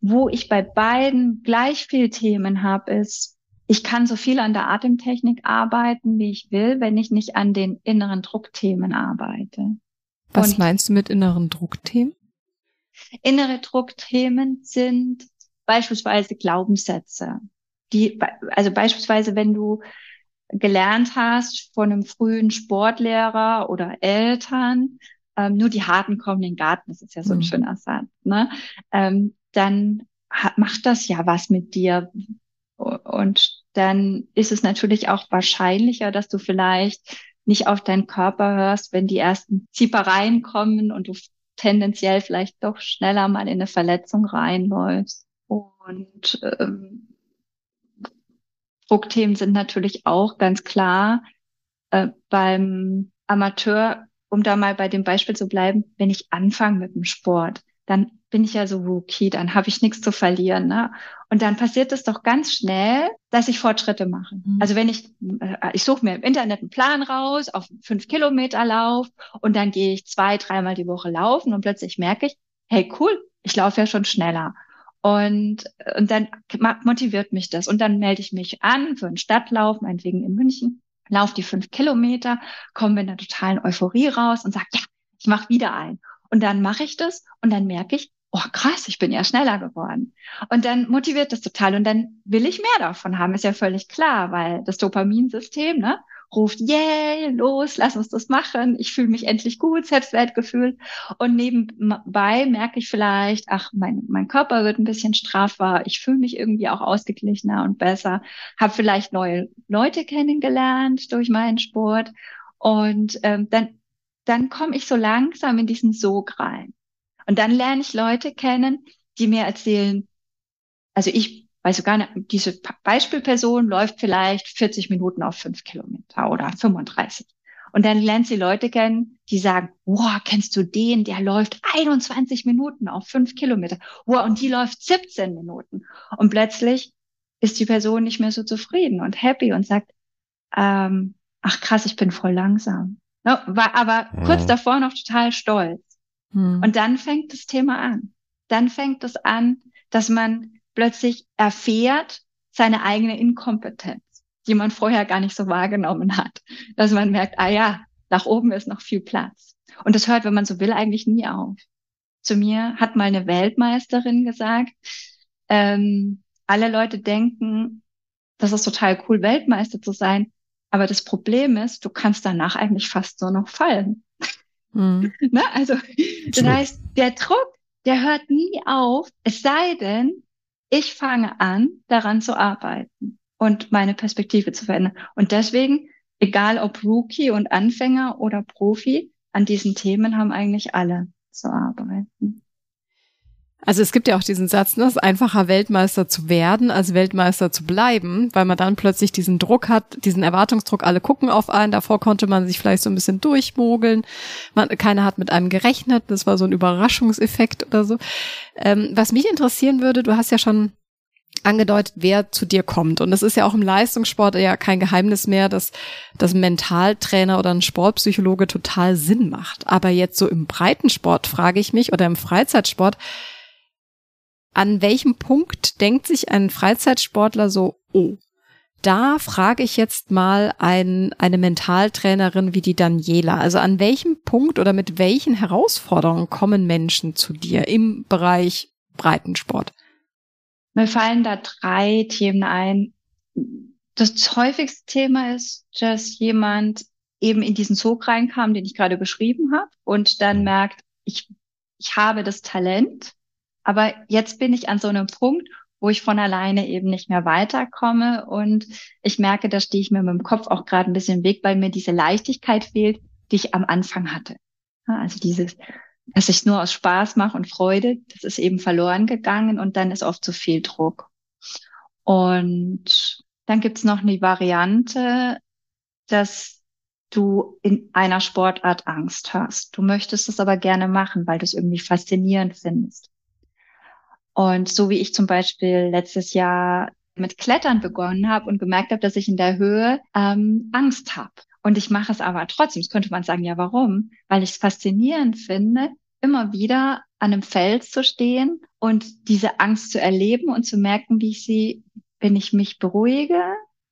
Wo ich bei beiden gleich viel Themen habe, ist, ich kann so viel an der Atemtechnik arbeiten, wie ich will, wenn ich nicht an den inneren Druckthemen arbeite. Was und meinst du mit inneren Druckthemen? Innere Druckthemen sind beispielsweise Glaubenssätze. Die, also beispielsweise, wenn du gelernt hast von einem frühen Sportlehrer oder Eltern, ähm, nur die Harten kommen in den Garten, das ist ja so ein mhm. schöner Satz, ne? Ähm, dann hat, macht das ja was mit dir. Und dann ist es natürlich auch wahrscheinlicher, dass du vielleicht nicht auf deinen Körper hörst, wenn die ersten Ziepereien kommen und du tendenziell vielleicht doch schneller mal in eine Verletzung reinläufst. Und ähm, Druckthemen sind natürlich auch ganz klar äh, beim Amateur, um da mal bei dem Beispiel zu bleiben, wenn ich anfange mit dem Sport, dann bin ich ja so Rookie, dann habe ich nichts zu verlieren. Ne? Und dann passiert es doch ganz schnell, dass ich Fortschritte mache. Mhm. Also wenn ich, äh, ich suche mir im Internet einen Plan raus auf fünf Kilometer Lauf und dann gehe ich zwei, dreimal die Woche laufen und plötzlich merke ich, hey cool, ich laufe ja schon schneller. Und, und dann motiviert mich das. Und dann melde ich mich an für einen Stadtlauf, meinetwegen in München, laufe die fünf Kilometer, komme in einer totalen Euphorie raus und sage, ja, ich mache wieder ein. Und dann mache ich das und dann merke ich, oh krass, ich bin ja schneller geworden. Und dann motiviert das total und dann will ich mehr davon haben, ist ja völlig klar, weil das Dopaminsystem ne, ruft, yay, los, lass uns das machen, ich fühle mich endlich gut, Selbstwertgefühl. Und nebenbei merke ich vielleicht, ach, mein, mein Körper wird ein bisschen straffer, ich fühle mich irgendwie auch ausgeglichener und besser, habe vielleicht neue Leute kennengelernt durch meinen Sport. Und ähm, dann, dann komme ich so langsam in diesen Sog rein. Und dann lerne ich Leute kennen, die mir erzählen, also ich weiß sogar, nicht, diese Beispielperson läuft vielleicht 40 Minuten auf fünf Kilometer oder 35. Und dann lernt sie Leute kennen, die sagen, wow, kennst du den, der läuft 21 Minuten auf fünf Kilometer. Wow, und die läuft 17 Minuten. Und plötzlich ist die Person nicht mehr so zufrieden und happy und sagt, ähm, ach krass, ich bin voll langsam. No, war aber mhm. kurz davor noch total stolz. Mhm. Und dann fängt das Thema an. Dann fängt es an, dass man plötzlich erfährt seine eigene Inkompetenz, die man vorher gar nicht so wahrgenommen hat. Dass man merkt, ah ja, nach oben ist noch viel Platz. Und das hört, wenn man so will, eigentlich nie auf. Zu mir hat mal eine Weltmeisterin gesagt, ähm, alle Leute denken, das ist total cool, Weltmeister zu sein. Aber das Problem ist, du kannst danach eigentlich fast nur noch fallen. Mhm. ne? Also, das heißt, der Druck, der hört nie auf, es sei denn, ich fange an, daran zu arbeiten und meine Perspektive zu verändern. Und deswegen, egal ob Rookie und Anfänger oder Profi, an diesen Themen haben eigentlich alle zu arbeiten. Also es gibt ja auch diesen Satz, ne, es ist einfacher Weltmeister zu werden, als Weltmeister zu bleiben, weil man dann plötzlich diesen Druck hat, diesen Erwartungsdruck, alle gucken auf einen, davor konnte man sich vielleicht so ein bisschen durchmogeln, man, keiner hat mit einem gerechnet, das war so ein Überraschungseffekt oder so. Ähm, was mich interessieren würde, du hast ja schon angedeutet, wer zu dir kommt. Und es ist ja auch im Leistungssport ja kein Geheimnis mehr, dass das Mentaltrainer oder ein Sportpsychologe total Sinn macht. Aber jetzt so im Breitensport frage ich mich oder im Freizeitsport, an welchem Punkt denkt sich ein Freizeitsportler so, oh, da frage ich jetzt mal ein, eine Mentaltrainerin wie die Daniela. Also an welchem Punkt oder mit welchen Herausforderungen kommen Menschen zu dir im Bereich Breitensport? Mir fallen da drei Themen ein. Das häufigste Thema ist, dass jemand eben in diesen Zug reinkam, den ich gerade beschrieben habe, und dann merkt, ich, ich habe das Talent, aber jetzt bin ich an so einem Punkt, wo ich von alleine eben nicht mehr weiterkomme und ich merke, da stehe ich mir mit dem Kopf auch gerade ein bisschen im Weg, weil mir diese Leichtigkeit fehlt, die ich am Anfang hatte. Also dieses, dass ich nur aus Spaß mache und Freude, das ist eben verloren gegangen und dann ist oft zu viel Druck. Und dann gibt's noch eine Variante, dass du in einer Sportart Angst hast. Du möchtest es aber gerne machen, weil du es irgendwie faszinierend findest. Und so wie ich zum Beispiel letztes Jahr mit Klettern begonnen habe und gemerkt habe, dass ich in der Höhe ähm, Angst habe. Und ich mache es aber trotzdem. Das könnte man sagen, ja, warum? Weil ich es faszinierend finde, immer wieder an einem Fels zu stehen und diese Angst zu erleben und zu merken, wie ich sie, wenn ich mich beruhige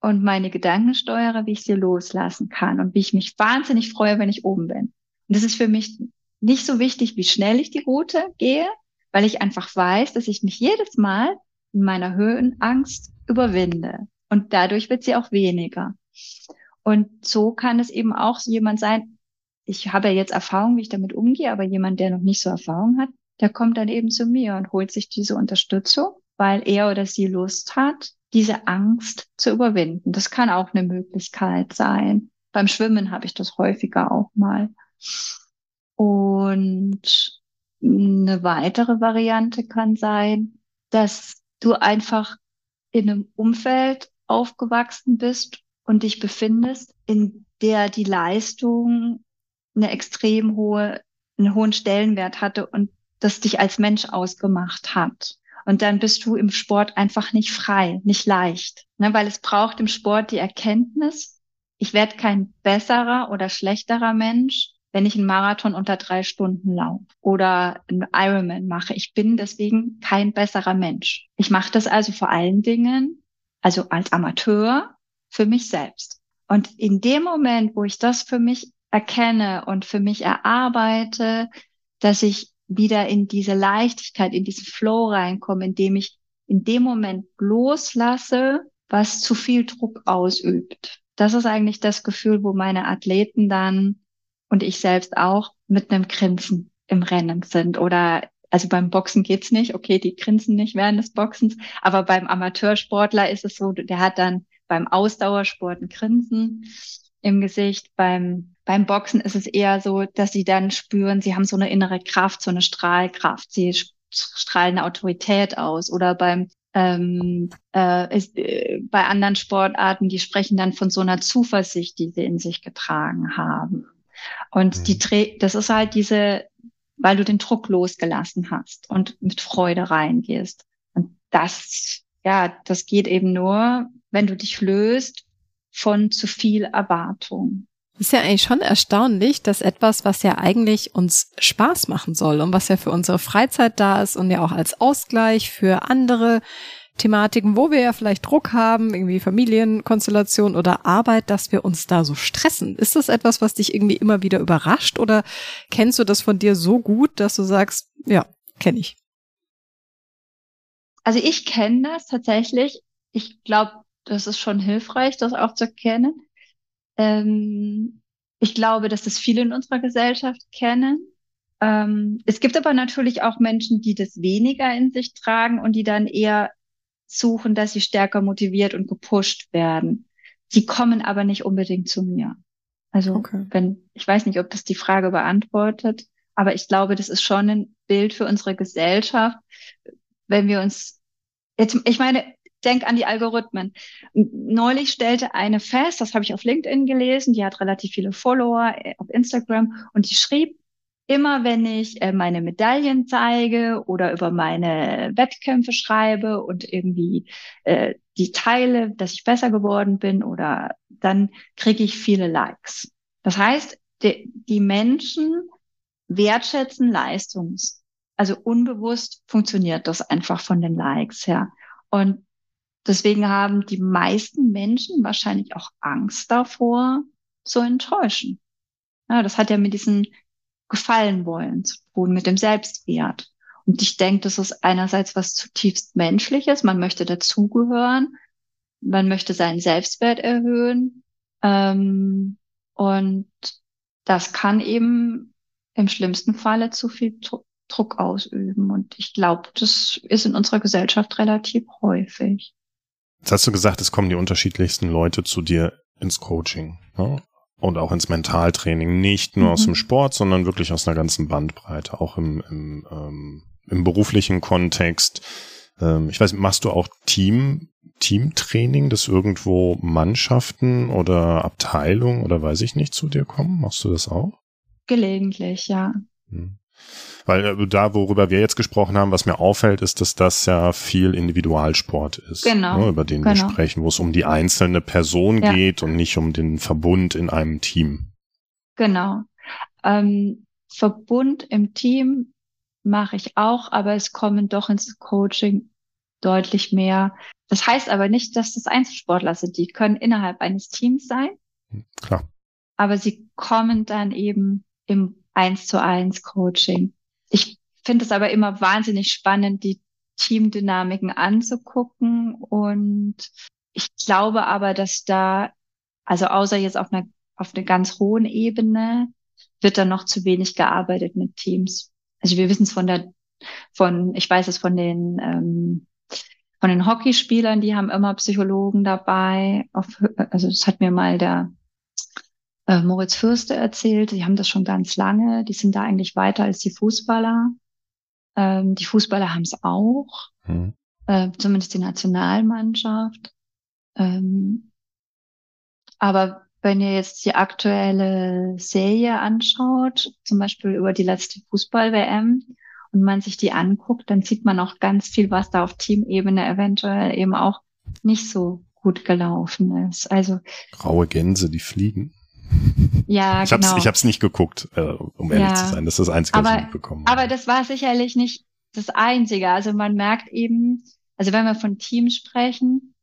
und meine Gedanken steuere, wie ich sie loslassen kann und wie ich mich wahnsinnig freue, wenn ich oben bin. Und das ist für mich nicht so wichtig, wie schnell ich die Route gehe, weil ich einfach weiß, dass ich mich jedes Mal in meiner Höhenangst überwinde. Und dadurch wird sie auch weniger. Und so kann es eben auch jemand sein, ich habe ja jetzt Erfahrung, wie ich damit umgehe, aber jemand, der noch nicht so Erfahrung hat, der kommt dann eben zu mir und holt sich diese Unterstützung, weil er oder sie Lust hat, diese Angst zu überwinden. Das kann auch eine Möglichkeit sein. Beim Schwimmen habe ich das häufiger auch mal. Und eine weitere Variante kann sein, dass du einfach in einem Umfeld aufgewachsen bist und dich befindest, in der die Leistung eine extrem hohe, einen hohen Stellenwert hatte und das dich als Mensch ausgemacht hat. Und dann bist du im Sport einfach nicht frei, nicht leicht, ne? weil es braucht im Sport die Erkenntnis, ich werde kein besserer oder schlechterer Mensch, wenn ich einen Marathon unter drei Stunden laufe oder einen Ironman mache. Ich bin deswegen kein besserer Mensch. Ich mache das also vor allen Dingen, also als Amateur, für mich selbst. Und in dem Moment, wo ich das für mich erkenne und für mich erarbeite, dass ich wieder in diese Leichtigkeit, in diesen Flow reinkomme, indem ich in dem Moment loslasse, was zu viel Druck ausübt. Das ist eigentlich das Gefühl, wo meine Athleten dann und ich selbst auch mit einem Grinsen im Rennen sind. Oder also beim Boxen geht's nicht, okay, die grinsen nicht während des Boxens, aber beim Amateursportler ist es so, der hat dann beim Ausdauersport ein Grinsen im Gesicht, beim beim Boxen ist es eher so, dass sie dann spüren, sie haben so eine innere Kraft, so eine Strahlkraft, sie strahlen Autorität aus. Oder beim ähm, äh, ist, äh, bei anderen Sportarten, die sprechen dann von so einer Zuversicht, die sie in sich getragen haben. Und mhm. die, das ist halt diese, weil du den Druck losgelassen hast und mit Freude reingehst. Und das ja, das geht eben nur, wenn du dich löst von zu viel Erwartung. Ist ja eigentlich schon erstaunlich, dass etwas, was ja eigentlich uns Spaß machen soll und was ja für unsere Freizeit da ist und ja auch als Ausgleich für andere Thematiken, wo wir ja vielleicht Druck haben, irgendwie Familienkonstellation oder Arbeit, dass wir uns da so stressen. Ist das etwas, was dich irgendwie immer wieder überrascht oder kennst du das von dir so gut, dass du sagst, ja, kenne ich? Also ich kenne das tatsächlich. Ich glaube, das ist schon hilfreich, das auch zu kennen. Ähm, ich glaube, dass das viele in unserer Gesellschaft kennen. Ähm, es gibt aber natürlich auch Menschen, die das weniger in sich tragen und die dann eher suchen, dass sie stärker motiviert und gepusht werden. Sie kommen aber nicht unbedingt zu mir. Also okay. wenn, ich weiß nicht, ob das die Frage beantwortet, aber ich glaube, das ist schon ein Bild für unsere Gesellschaft, wenn wir uns jetzt, ich meine, denk an die Algorithmen. Neulich stellte eine fest, das habe ich auf LinkedIn gelesen, die hat relativ viele Follower äh, auf Instagram und die schrieb, immer wenn ich äh, meine Medaillen zeige oder über meine Wettkämpfe schreibe und irgendwie äh, die teile, dass ich besser geworden bin oder dann kriege ich viele Likes. Das heißt, die, die Menschen wertschätzen Leistungs. Also unbewusst funktioniert das einfach von den Likes her. Und deswegen haben die meisten Menschen wahrscheinlich auch Angst davor, zu enttäuschen. Ja, das hat ja mit diesen gefallen wollen zu tun, mit dem Selbstwert. Und ich denke, das ist einerseits was zutiefst Menschliches. Man möchte dazugehören. Man möchte seinen Selbstwert erhöhen. Ähm, und das kann eben im schlimmsten Falle zu viel Druck ausüben. Und ich glaube, das ist in unserer Gesellschaft relativ häufig. Jetzt hast du gesagt, es kommen die unterschiedlichsten Leute zu dir ins Coaching. Ne? Und auch ins Mentaltraining, nicht nur mhm. aus dem Sport, sondern wirklich aus einer ganzen Bandbreite, auch im, im, ähm, im beruflichen Kontext. Ähm, ich weiß, machst du auch Team, Teamtraining, dass irgendwo Mannschaften oder Abteilungen oder weiß ich nicht zu dir kommen? Machst du das auch? Gelegentlich, ja. Hm. Weil äh, da, worüber wir jetzt gesprochen haben, was mir auffällt, ist, dass das ja viel Individualsport ist, genau. ne, über den genau. wir sprechen, wo es um die einzelne Person ja. geht und nicht um den Verbund in einem Team. Genau. Ähm, Verbund im Team mache ich auch, aber es kommen doch ins Coaching deutlich mehr. Das heißt aber nicht, dass das Einzelsportler sind. Die können innerhalb eines Teams sein. Klar. Aber sie kommen dann eben im eins zu eins Coaching. Ich finde es aber immer wahnsinnig spannend, die Teamdynamiken anzugucken. Und ich glaube aber, dass da, also außer jetzt auf einer, auf einer ganz hohen Ebene, wird da noch zu wenig gearbeitet mit Teams. Also wir wissen es von der, von, ich weiß es von den, ähm, von den Hockeyspielern, die haben immer Psychologen dabei. Auf, also das hat mir mal der äh, Moritz Fürste erzählt, die haben das schon ganz lange, die sind da eigentlich weiter als die Fußballer. Ähm, die Fußballer haben es auch, mhm. äh, zumindest die Nationalmannschaft. Ähm, aber wenn ihr jetzt die aktuelle Serie anschaut, zum Beispiel über die letzte Fußball-WM, und man sich die anguckt, dann sieht man auch ganz viel, was da auf Teamebene eventuell eben auch nicht so gut gelaufen ist. Also graue Gänse, die fliegen. Ja, ich genau. Hab's, ich habe es nicht geguckt, äh, um ehrlich ja. zu sein. Das ist das Einzige, aber, was ich mitbekommen habe. Aber das war sicherlich nicht das Einzige. Also man merkt eben, also wenn wir von Teams sprechen,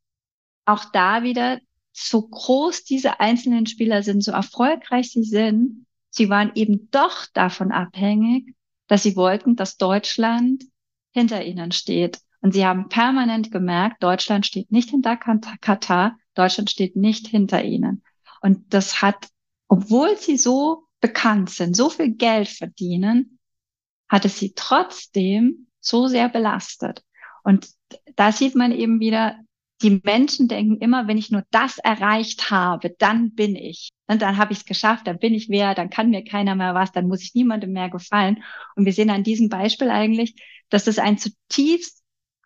auch da wieder, so groß diese einzelnen Spieler sind, so erfolgreich sie sind, sie waren eben doch davon abhängig, dass sie wollten, dass Deutschland hinter ihnen steht. Und sie haben permanent gemerkt, Deutschland steht nicht hinter Katar, Deutschland steht nicht hinter ihnen. Und das hat obwohl sie so bekannt sind, so viel Geld verdienen, hat es sie trotzdem so sehr belastet. Und da sieht man eben wieder, die Menschen denken immer, wenn ich nur das erreicht habe, dann bin ich. Und dann habe ich es geschafft, dann bin ich wer, dann kann mir keiner mehr was, dann muss ich niemandem mehr gefallen. Und wir sehen an diesem Beispiel eigentlich, dass das ein zutiefst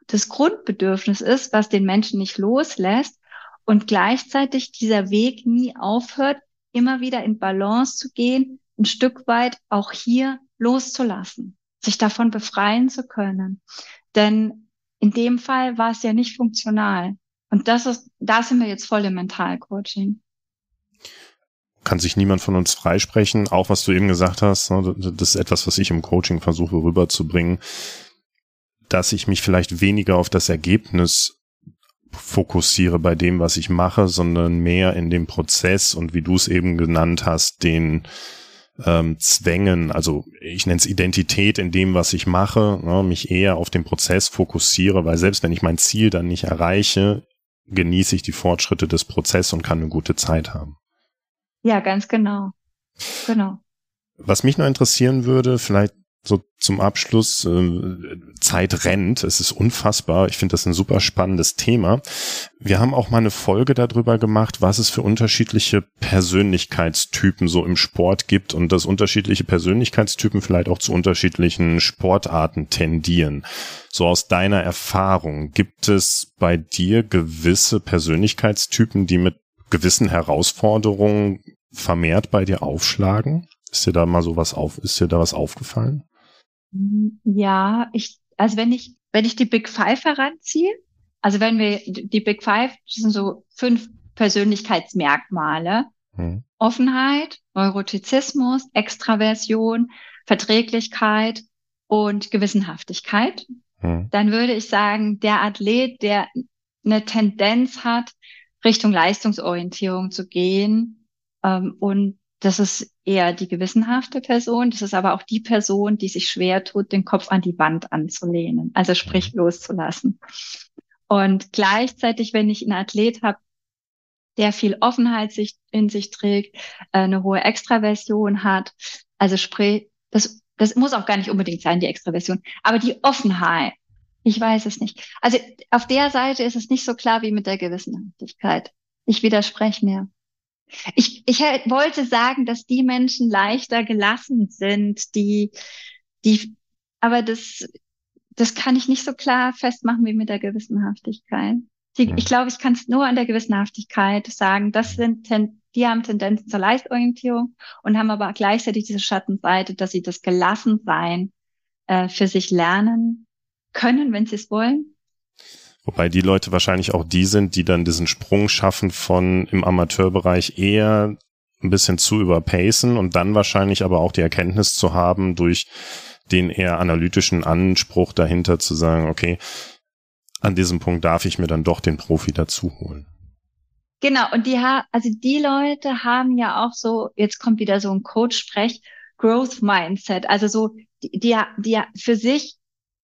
das Grundbedürfnis ist, was den Menschen nicht loslässt und gleichzeitig dieser Weg nie aufhört, immer wieder in Balance zu gehen, ein Stück weit auch hier loszulassen, sich davon befreien zu können. Denn in dem Fall war es ja nicht funktional. Und das ist, da sind wir jetzt voll im Mentalcoaching. Kann sich niemand von uns freisprechen, auch was du eben gesagt hast, ne, das ist etwas, was ich im Coaching versuche rüberzubringen, dass ich mich vielleicht weniger auf das Ergebnis fokussiere bei dem, was ich mache, sondern mehr in dem Prozess und wie du es eben genannt hast, den ähm, Zwängen, also ich nenne es Identität in dem, was ich mache, ne, mich eher auf den Prozess fokussiere, weil selbst wenn ich mein Ziel dann nicht erreiche, genieße ich die Fortschritte des Prozesses und kann eine gute Zeit haben. Ja, ganz genau. Genau. Was mich noch interessieren würde, vielleicht so zum Abschluss, äh, Zeit rennt, es ist unfassbar. Ich finde das ein super spannendes Thema. Wir haben auch mal eine Folge darüber gemacht, was es für unterschiedliche Persönlichkeitstypen so im Sport gibt und dass unterschiedliche Persönlichkeitstypen vielleicht auch zu unterschiedlichen Sportarten tendieren. So aus deiner Erfahrung, gibt es bei dir gewisse Persönlichkeitstypen, die mit gewissen Herausforderungen vermehrt bei dir aufschlagen? Ist dir da mal so was auf, ist dir da was aufgefallen? Ja, ich, also wenn ich, wenn ich die Big Five heranziehe, also wenn wir die Big Five, das sind so fünf Persönlichkeitsmerkmale. Hm. Offenheit, Neurotizismus, Extraversion, Verträglichkeit und Gewissenhaftigkeit. Hm. Dann würde ich sagen, der Athlet, der eine Tendenz hat, Richtung Leistungsorientierung zu gehen ähm, und das ist eher die gewissenhafte Person. Das ist aber auch die Person, die sich schwer tut, den Kopf an die Wand anzulehnen, also sprich mhm. loszulassen. Und gleichzeitig, wenn ich einen Athlet habe, der viel Offenheit sich, in sich trägt, äh, eine hohe Extraversion hat, also sprich, das, das muss auch gar nicht unbedingt sein, die Extraversion, aber die Offenheit, ich weiß es nicht. Also auf der Seite ist es nicht so klar wie mit der Gewissenhaftigkeit. Ich widerspreche mir. Ich, ich wollte sagen, dass die Menschen leichter gelassen sind, die, die, aber das, das kann ich nicht so klar festmachen wie mit der Gewissenhaftigkeit. Die, mhm. Ich glaube, ich kann es nur an der Gewissenhaftigkeit sagen. Das sind, die haben Tendenzen zur Leistorientierung und haben aber gleichzeitig diese Schattenseite, dass sie das Gelassensein äh, für sich lernen können, wenn sie es wollen Wobei die Leute wahrscheinlich auch die sind, die dann diesen Sprung schaffen von im Amateurbereich eher ein bisschen zu überpacen und dann wahrscheinlich aber auch die Erkenntnis zu haben, durch den eher analytischen Anspruch dahinter zu sagen, okay, an diesem Punkt darf ich mir dann doch den Profi dazu holen. Genau, und die ha also die Leute haben ja auch so, jetzt kommt wieder so ein Coach-Sprech, Growth Mindset. Also so, die, die, die für sich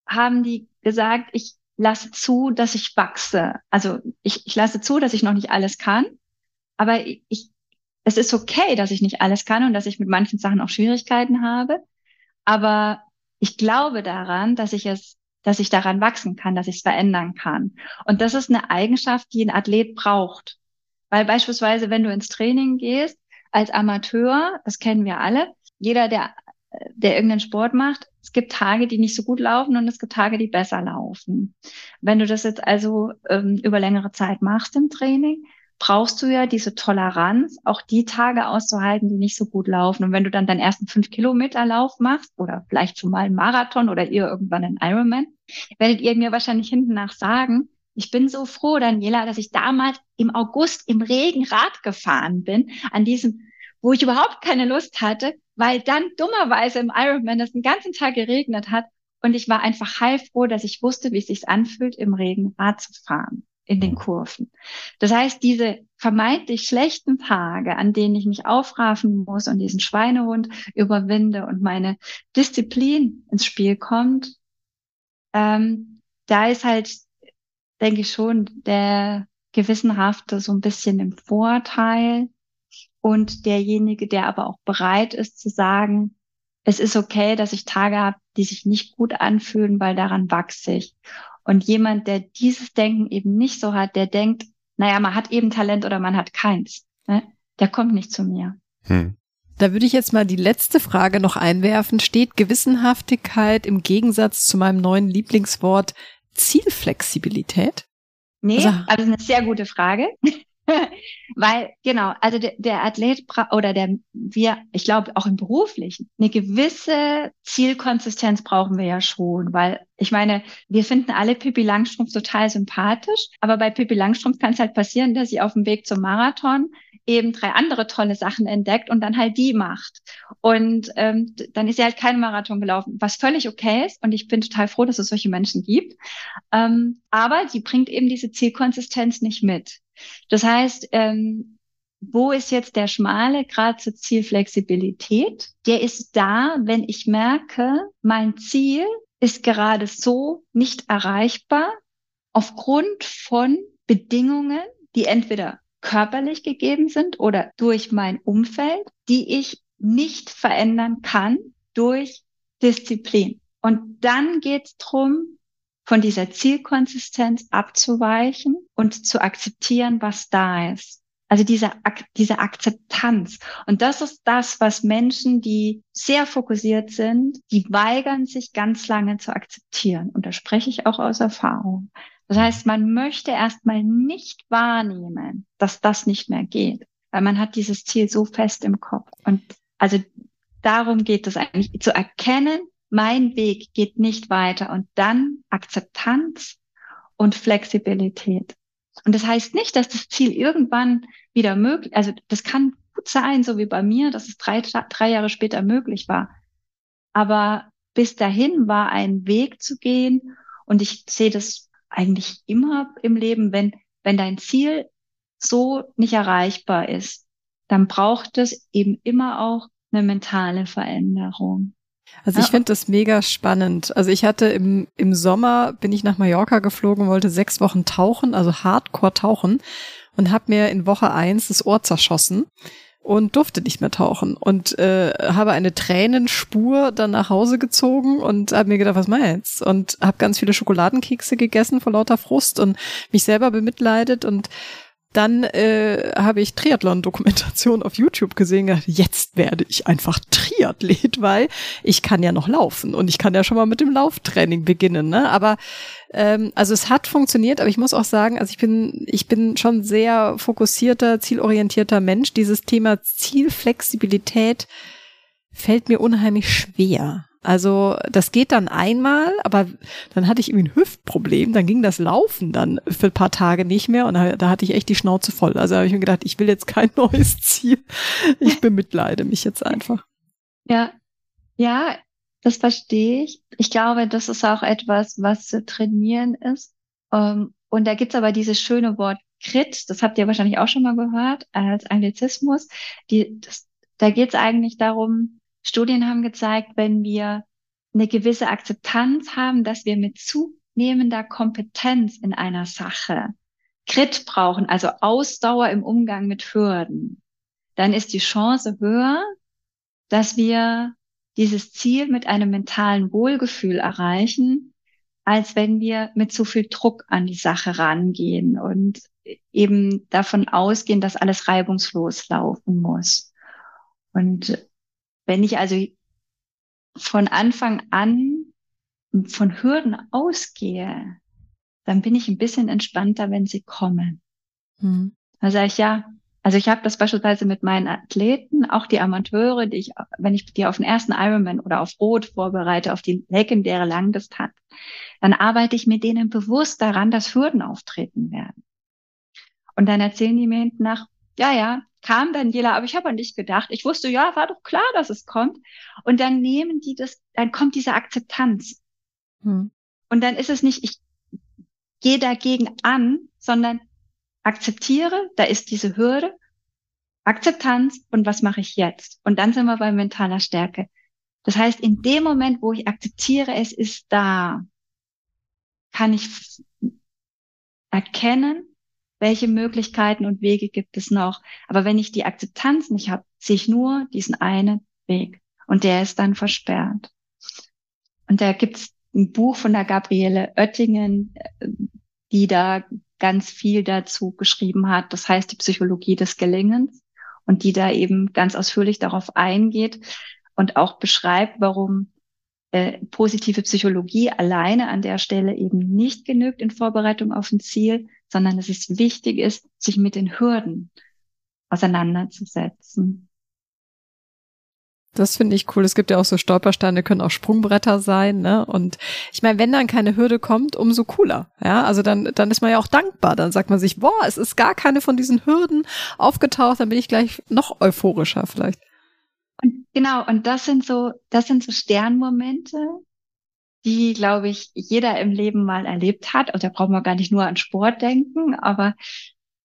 haben die gesagt, ich lasse zu, dass ich wachse. Also ich, ich lasse zu, dass ich noch nicht alles kann, aber ich, es ist okay, dass ich nicht alles kann und dass ich mit manchen Sachen auch Schwierigkeiten habe. Aber ich glaube daran, dass ich es, dass ich daran wachsen kann, dass ich es verändern kann. Und das ist eine Eigenschaft, die ein Athlet braucht. Weil beispielsweise, wenn du ins Training gehst, als Amateur, das kennen wir alle, jeder, der der irgendeinen Sport macht, es gibt Tage, die nicht so gut laufen und es gibt Tage, die besser laufen. Wenn du das jetzt also ähm, über längere Zeit machst im Training, brauchst du ja diese Toleranz, auch die Tage auszuhalten, die nicht so gut laufen. Und wenn du dann deinen ersten fünf Kilometer Lauf machst oder vielleicht schon mal einen Marathon oder ihr irgendwann einen Ironman, werdet ihr mir wahrscheinlich hinten nach sagen, ich bin so froh, Daniela, dass ich damals im August im Regen Rad gefahren bin, an diesem, wo ich überhaupt keine Lust hatte, weil dann dummerweise im Ironman das den ganzen Tag geregnet hat und ich war einfach heilfroh, dass ich wusste, wie es sich anfühlt, im Regen Rad zu fahren in den Kurven. Das heißt, diese vermeintlich schlechten Tage, an denen ich mich aufraffen muss und diesen Schweinehund überwinde und meine Disziplin ins Spiel kommt, ähm, da ist halt, denke ich schon, der Gewissenhafte so ein bisschen im Vorteil, und derjenige, der aber auch bereit ist zu sagen, es ist okay, dass ich Tage habe, die sich nicht gut anfühlen, weil daran wachse ich. Und jemand, der dieses Denken eben nicht so hat, der denkt, naja, man hat eben Talent oder man hat keins, ne? der kommt nicht zu mir. Hm. Da würde ich jetzt mal die letzte Frage noch einwerfen. Steht Gewissenhaftigkeit im Gegensatz zu meinem neuen Lieblingswort Zielflexibilität? Nee, also, also eine sehr gute Frage. Weil, genau, also der, der Athlet oder der, wir, ich glaube auch im Beruflichen, eine gewisse Zielkonsistenz brauchen wir ja schon, weil ich meine, wir finden alle Pippi Langstrumpf total sympathisch, aber bei Pippi Langstrumpf kann es halt passieren, dass sie auf dem Weg zum Marathon eben drei andere tolle Sachen entdeckt und dann halt die macht. Und ähm, dann ist sie halt keinen Marathon gelaufen, was völlig okay ist. Und ich bin total froh, dass es solche Menschen gibt. Ähm, aber sie bringt eben diese Zielkonsistenz nicht mit. Das heißt, ähm, wo ist jetzt der schmale Grad zur Zielflexibilität? Der ist da, wenn ich merke, mein Ziel ist gerade so nicht erreichbar aufgrund von Bedingungen, die entweder körperlich gegeben sind oder durch mein Umfeld, die ich nicht verändern kann durch Disziplin. Und dann geht es darum, von dieser Zielkonsistenz abzuweichen und zu akzeptieren, was da ist. Also diese, diese Akzeptanz. Und das ist das, was Menschen, die sehr fokussiert sind, die weigern sich ganz lange zu akzeptieren. Und da spreche ich auch aus Erfahrung. Das heißt, man möchte erstmal nicht wahrnehmen, dass das nicht mehr geht, weil man hat dieses Ziel so fest im Kopf. Und also darum geht es eigentlich, zu erkennen, mein Weg geht nicht weiter und dann Akzeptanz und Flexibilität. Und das heißt nicht, dass das Ziel irgendwann wieder möglich, also das kann gut sein, so wie bei mir, dass es drei, drei Jahre später möglich war. Aber bis dahin war ein Weg zu gehen und ich sehe das eigentlich immer im Leben, wenn, wenn dein Ziel so nicht erreichbar ist, dann braucht es eben immer auch eine mentale Veränderung. Also ich finde das mega spannend. Also ich hatte im, im Sommer, bin ich nach Mallorca geflogen, wollte sechs Wochen tauchen, also Hardcore tauchen und habe mir in Woche eins das Ohr zerschossen und durfte nicht mehr tauchen und äh, habe eine Tränenspur dann nach Hause gezogen und habe mir gedacht, was meinst? Und habe ganz viele Schokoladenkekse gegessen vor lauter Frust und mich selber bemitleidet und dann äh, habe ich Triathlon-Dokumentation auf YouTube gesehen. Jetzt werde ich einfach Triathlet, weil ich kann ja noch laufen und ich kann ja schon mal mit dem Lauftraining beginnen. Ne? Aber ähm, also es hat funktioniert, aber ich muss auch sagen, also ich bin ich bin schon sehr fokussierter, zielorientierter Mensch. Dieses Thema Zielflexibilität fällt mir unheimlich schwer. Also das geht dann einmal, aber dann hatte ich irgendwie ein Hüftproblem, dann ging das Laufen dann für ein paar Tage nicht mehr und da, da hatte ich echt die Schnauze voll. Also habe ich mir gedacht, ich will jetzt kein neues Ziel. Ich bemitleide mich jetzt einfach. Ja, ja, das verstehe ich. Ich glaube, das ist auch etwas, was zu trainieren ist. Ähm, und da gibt's aber dieses schöne Wort Crit, das habt ihr wahrscheinlich auch schon mal gehört, als Anglizismus. Die, das, da geht's eigentlich darum, Studien haben gezeigt, wenn wir eine gewisse Akzeptanz haben, dass wir mit zunehmender Kompetenz in einer Sache Grit brauchen, also Ausdauer im Umgang mit Hürden, dann ist die Chance höher, dass wir dieses Ziel mit einem mentalen Wohlgefühl erreichen, als wenn wir mit zu viel Druck an die Sache rangehen und eben davon ausgehen, dass alles reibungslos laufen muss. Und wenn ich also von Anfang an von Hürden ausgehe, dann bin ich ein bisschen entspannter, wenn sie kommen. Mhm. Dann sage ich ja, also ich habe das beispielsweise mit meinen Athleten, auch die Amateure, die ich, wenn ich die auf den ersten Ironman oder auf Rot vorbereite, auf die legendäre Langdistanz, dann arbeite ich mit denen bewusst daran, dass Hürden auftreten werden. Und dann erzählen die mir hinten nach, ja, ja, kam Daniela, aber ich habe an dich gedacht. Ich wusste, ja, war doch klar, dass es kommt. Und dann nehmen die das, dann kommt diese Akzeptanz. Hm. Und dann ist es nicht, ich gehe dagegen an, sondern akzeptiere, da ist diese Hürde, Akzeptanz und was mache ich jetzt? Und dann sind wir bei mentaler Stärke. Das heißt, in dem Moment, wo ich akzeptiere, es ist da, kann ich erkennen, welche Möglichkeiten und Wege gibt es noch. Aber wenn ich die Akzeptanz nicht habe, sehe ich nur diesen einen Weg und der ist dann versperrt. Und da gibt's ein Buch von der Gabriele Oettingen, die da ganz viel dazu geschrieben hat. Das heißt die Psychologie des Gelingens und die da eben ganz ausführlich darauf eingeht und auch beschreibt, warum äh, positive Psychologie alleine an der Stelle eben nicht genügt in Vorbereitung auf ein Ziel, sondern dass es wichtig ist, sich mit den Hürden auseinanderzusetzen. Das finde ich cool. Es gibt ja auch so Stolpersteine, können auch Sprungbretter sein, ne? Und ich meine, wenn dann keine Hürde kommt, umso cooler. Ja, also dann, dann ist man ja auch dankbar. Dann sagt man sich, boah, es ist gar keine von diesen Hürden aufgetaucht, dann bin ich gleich noch euphorischer vielleicht. Genau, und das sind so, das sind so Sternmomente, die, glaube ich, jeder im Leben mal erlebt hat. Und da braucht man gar nicht nur an Sport denken, aber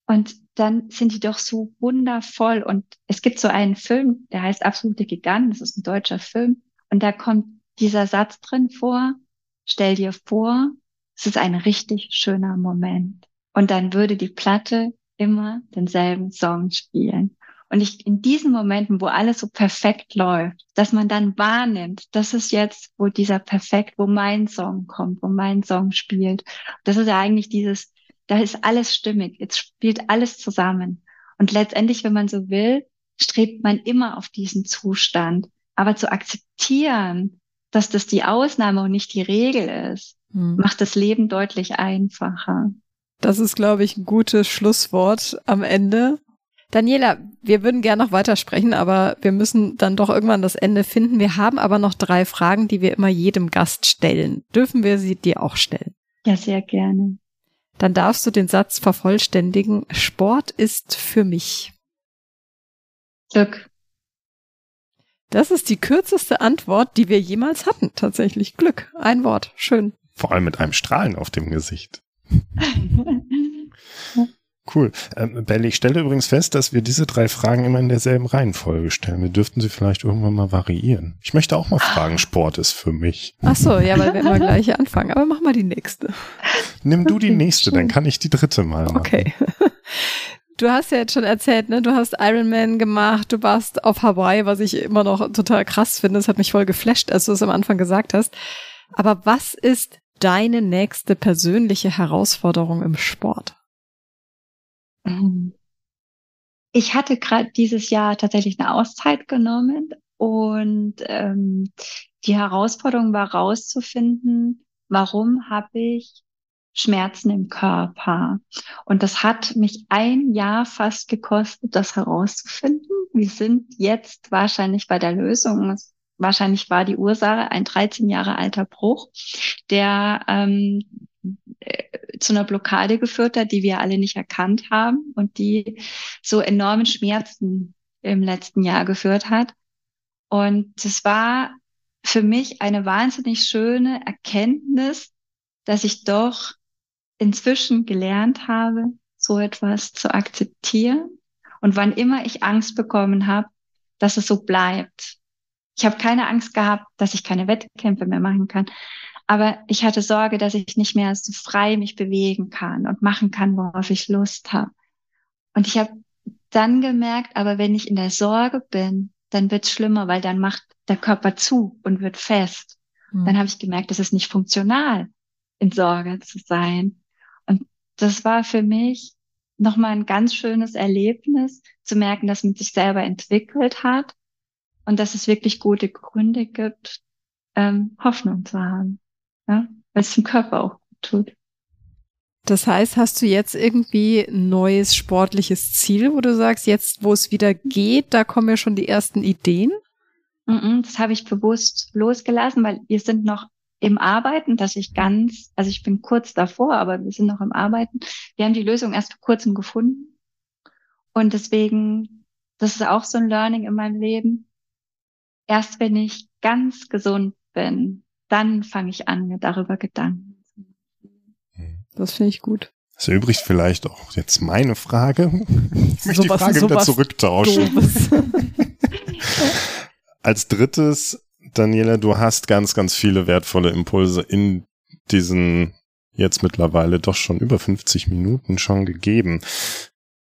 und dann sind die doch so wundervoll. Und es gibt so einen Film, der heißt Absolute Gigant, das ist ein deutscher Film. Und da kommt dieser Satz drin vor, stell dir vor, es ist ein richtig schöner Moment. Und dann würde die Platte immer denselben Song spielen. Und ich in diesen Momenten, wo alles so perfekt läuft, dass man dann wahrnimmt, das ist jetzt, wo dieser perfekt, wo mein Song kommt, wo mein Song spielt. Das ist ja eigentlich dieses, da ist alles stimmig, jetzt spielt alles zusammen. Und letztendlich, wenn man so will, strebt man immer auf diesen Zustand. Aber zu akzeptieren, dass das die Ausnahme und nicht die Regel ist, hm. macht das Leben deutlich einfacher. Das ist, glaube ich, ein gutes Schlusswort am Ende. Daniela, wir würden gerne noch weitersprechen, aber wir müssen dann doch irgendwann das Ende finden. Wir haben aber noch drei Fragen, die wir immer jedem Gast stellen. Dürfen wir sie dir auch stellen? Ja, sehr gerne. Dann darfst du den Satz vervollständigen. Sport ist für mich. Glück. Das ist die kürzeste Antwort, die wir jemals hatten. Tatsächlich Glück. Ein Wort. Schön. Vor allem mit einem Strahlen auf dem Gesicht. Cool. Ähm, Belly, ich stelle übrigens fest, dass wir diese drei Fragen immer in derselben Reihenfolge stellen. Wir dürften sie vielleicht irgendwann mal variieren. Ich möchte auch mal fragen, Sport ist für mich. Ach so, ja, weil wir immer gleich anfangen. Aber mach mal die nächste. Nimm du die nächste, dann kann ich die dritte mal machen. Okay. Du hast ja jetzt schon erzählt, ne? Du hast Ironman gemacht, du warst auf Hawaii, was ich immer noch total krass finde. Das hat mich voll geflasht, als du es am Anfang gesagt hast. Aber was ist deine nächste persönliche Herausforderung im Sport? Ähm, ich hatte gerade dieses Jahr tatsächlich eine Auszeit genommen und ähm, die Herausforderung war rauszufinden, warum habe ich Schmerzen im Körper. Und das hat mich ein Jahr fast gekostet, das herauszufinden. Wir sind jetzt wahrscheinlich bei der Lösung. Wahrscheinlich war die Ursache ein 13 Jahre alter Bruch, der ähm, zu einer Blockade geführt hat, die wir alle nicht erkannt haben und die so enormen Schmerzen im letzten Jahr geführt hat. Und es war für mich eine wahnsinnig schöne Erkenntnis, dass ich doch inzwischen gelernt habe, so etwas zu akzeptieren. Und wann immer ich Angst bekommen habe, dass es so bleibt. Ich habe keine Angst gehabt, dass ich keine Wettkämpfe mehr machen kann. Aber ich hatte Sorge, dass ich nicht mehr so frei mich bewegen kann und machen kann, worauf ich Lust habe. Und ich habe dann gemerkt, aber wenn ich in der Sorge bin, dann wird's schlimmer, weil dann macht der Körper zu und wird fest. Mhm. Dann habe ich gemerkt, es ist nicht funktional, in Sorge zu sein. Und das war für mich nochmal ein ganz schönes Erlebnis, zu merken, dass man sich selber entwickelt hat und dass es wirklich gute Gründe gibt, ähm, Hoffnung zu haben ja, weil es dem Körper auch gut tut. Das heißt, hast du jetzt irgendwie ein neues sportliches Ziel, wo du sagst, jetzt, wo es wieder geht, da kommen ja schon die ersten Ideen? Das habe ich bewusst losgelassen, weil wir sind noch im Arbeiten, dass ich ganz, also ich bin kurz davor, aber wir sind noch im Arbeiten. Wir haben die Lösung erst vor kurzem gefunden. Und deswegen, das ist auch so ein Learning in meinem Leben. Erst wenn ich ganz gesund bin, dann fange ich an, mir darüber Gedanken zu machen. Das finde ich gut. Das erübrigt vielleicht auch jetzt meine Frage. Ich möchte so die Frage wieder zurücktauschen. Als drittes, Daniela, du hast ganz, ganz viele wertvolle Impulse in diesen jetzt mittlerweile doch schon über 50 Minuten schon gegeben.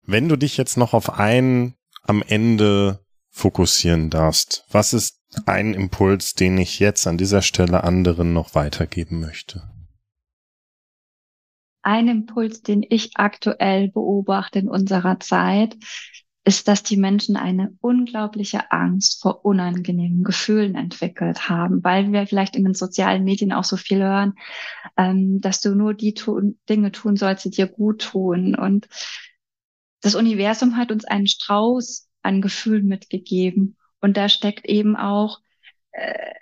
Wenn du dich jetzt noch auf einen am Ende fokussieren darfst, was ist ein Impuls, den ich jetzt an dieser Stelle anderen noch weitergeben möchte? Ein Impuls, den ich aktuell beobachte in unserer Zeit, ist, dass die Menschen eine unglaubliche Angst vor unangenehmen Gefühlen entwickelt haben, weil wir vielleicht in den sozialen Medien auch so viel hören, ähm, dass du nur die Dinge tun sollst, die dir gut tun. Und das Universum hat uns einen Strauß an Gefühlen mitgegeben. Und da steckt eben auch äh,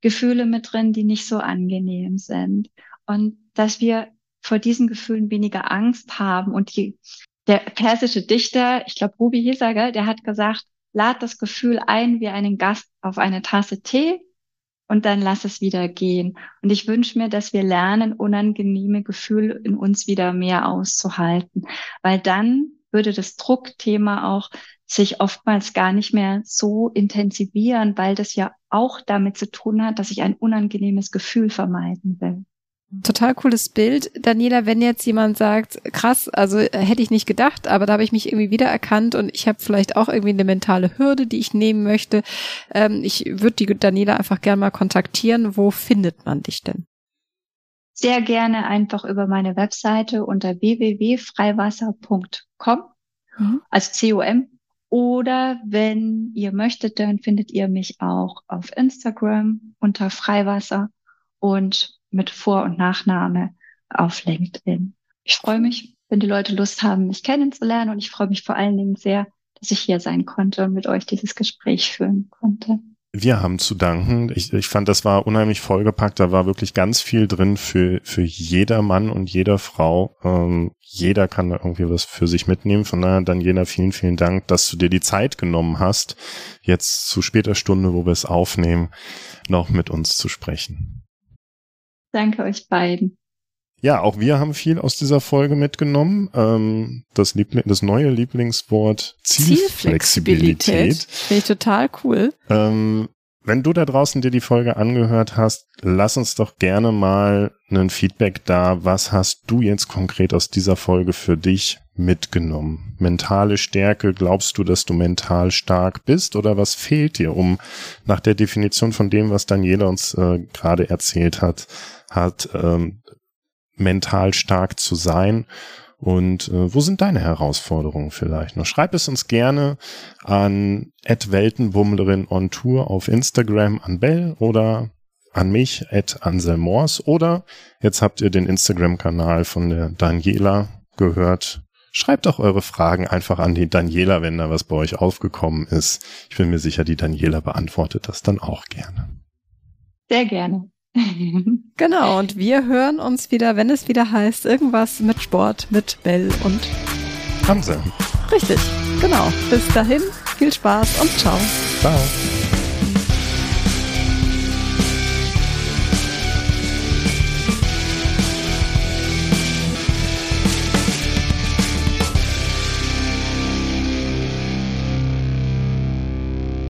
Gefühle mit drin, die nicht so angenehm sind. Und dass wir vor diesen Gefühlen weniger Angst haben und die der persische Dichter, ich glaube Ruby Hisager, der hat gesagt, lad das Gefühl ein wie einen Gast auf eine Tasse Tee und dann lass es wieder gehen. Und ich wünsche mir, dass wir lernen, unangenehme Gefühle in uns wieder mehr auszuhalten, weil dann würde das Druckthema auch sich oftmals gar nicht mehr so intensivieren, weil das ja auch damit zu tun hat, dass ich ein unangenehmes Gefühl vermeiden will. Total cooles Bild. Daniela, wenn jetzt jemand sagt, krass, also äh, hätte ich nicht gedacht, aber da habe ich mich irgendwie wiedererkannt und ich habe vielleicht auch irgendwie eine mentale Hürde, die ich nehmen möchte. Ähm, ich würde die Daniela einfach gerne mal kontaktieren. Wo findet man dich denn? Sehr gerne einfach über meine Webseite unter www.freiwasser.com, mhm. also com. Oder wenn ihr möchtet, dann findet ihr mich auch auf Instagram unter Freiwasser und mit Vor- und Nachname auf LinkedIn. Ich freue mich, wenn die Leute Lust haben, mich kennenzulernen und ich freue mich vor allen Dingen sehr, dass ich hier sein konnte und mit euch dieses Gespräch führen konnte. Wir haben zu danken. Ich, ich fand, das war unheimlich vollgepackt. Da war wirklich ganz viel drin für, für jeder Mann und jeder Frau. Ähm, jeder kann da irgendwie was für sich mitnehmen. Von daher, Daniela, vielen, vielen Dank, dass du dir die Zeit genommen hast, jetzt zu später Stunde, wo wir es aufnehmen, noch mit uns zu sprechen. Danke euch beiden. Ja, auch wir haben viel aus dieser Folge mitgenommen. Ähm, das, Liebling, das neue Lieblingswort Zielflexibilität. Zielflexibilität. Finde ich total cool. Ähm, wenn du da draußen dir die Folge angehört hast, lass uns doch gerne mal ein Feedback da. Was hast du jetzt konkret aus dieser Folge für dich mitgenommen? Mentale Stärke, glaubst du, dass du mental stark bist oder was fehlt dir, um nach der Definition von dem, was Daniela uns äh, gerade erzählt hat, hat ähm, mental stark zu sein. Und äh, wo sind deine Herausforderungen vielleicht noch? Schreib es uns gerne an Weltenbummlerin on Tour auf Instagram an Bell oder an mich at Anselmors oder jetzt habt ihr den Instagram-Kanal von der Daniela gehört. Schreibt auch eure Fragen einfach an die Daniela, wenn da was bei euch aufgekommen ist. Ich bin mir sicher, die Daniela beantwortet das dann auch gerne. Sehr gerne. genau, und wir hören uns wieder, wenn es wieder heißt, irgendwas mit Sport, mit Bell und Hanse. Richtig, genau. Bis dahin, viel Spaß und ciao. Ciao.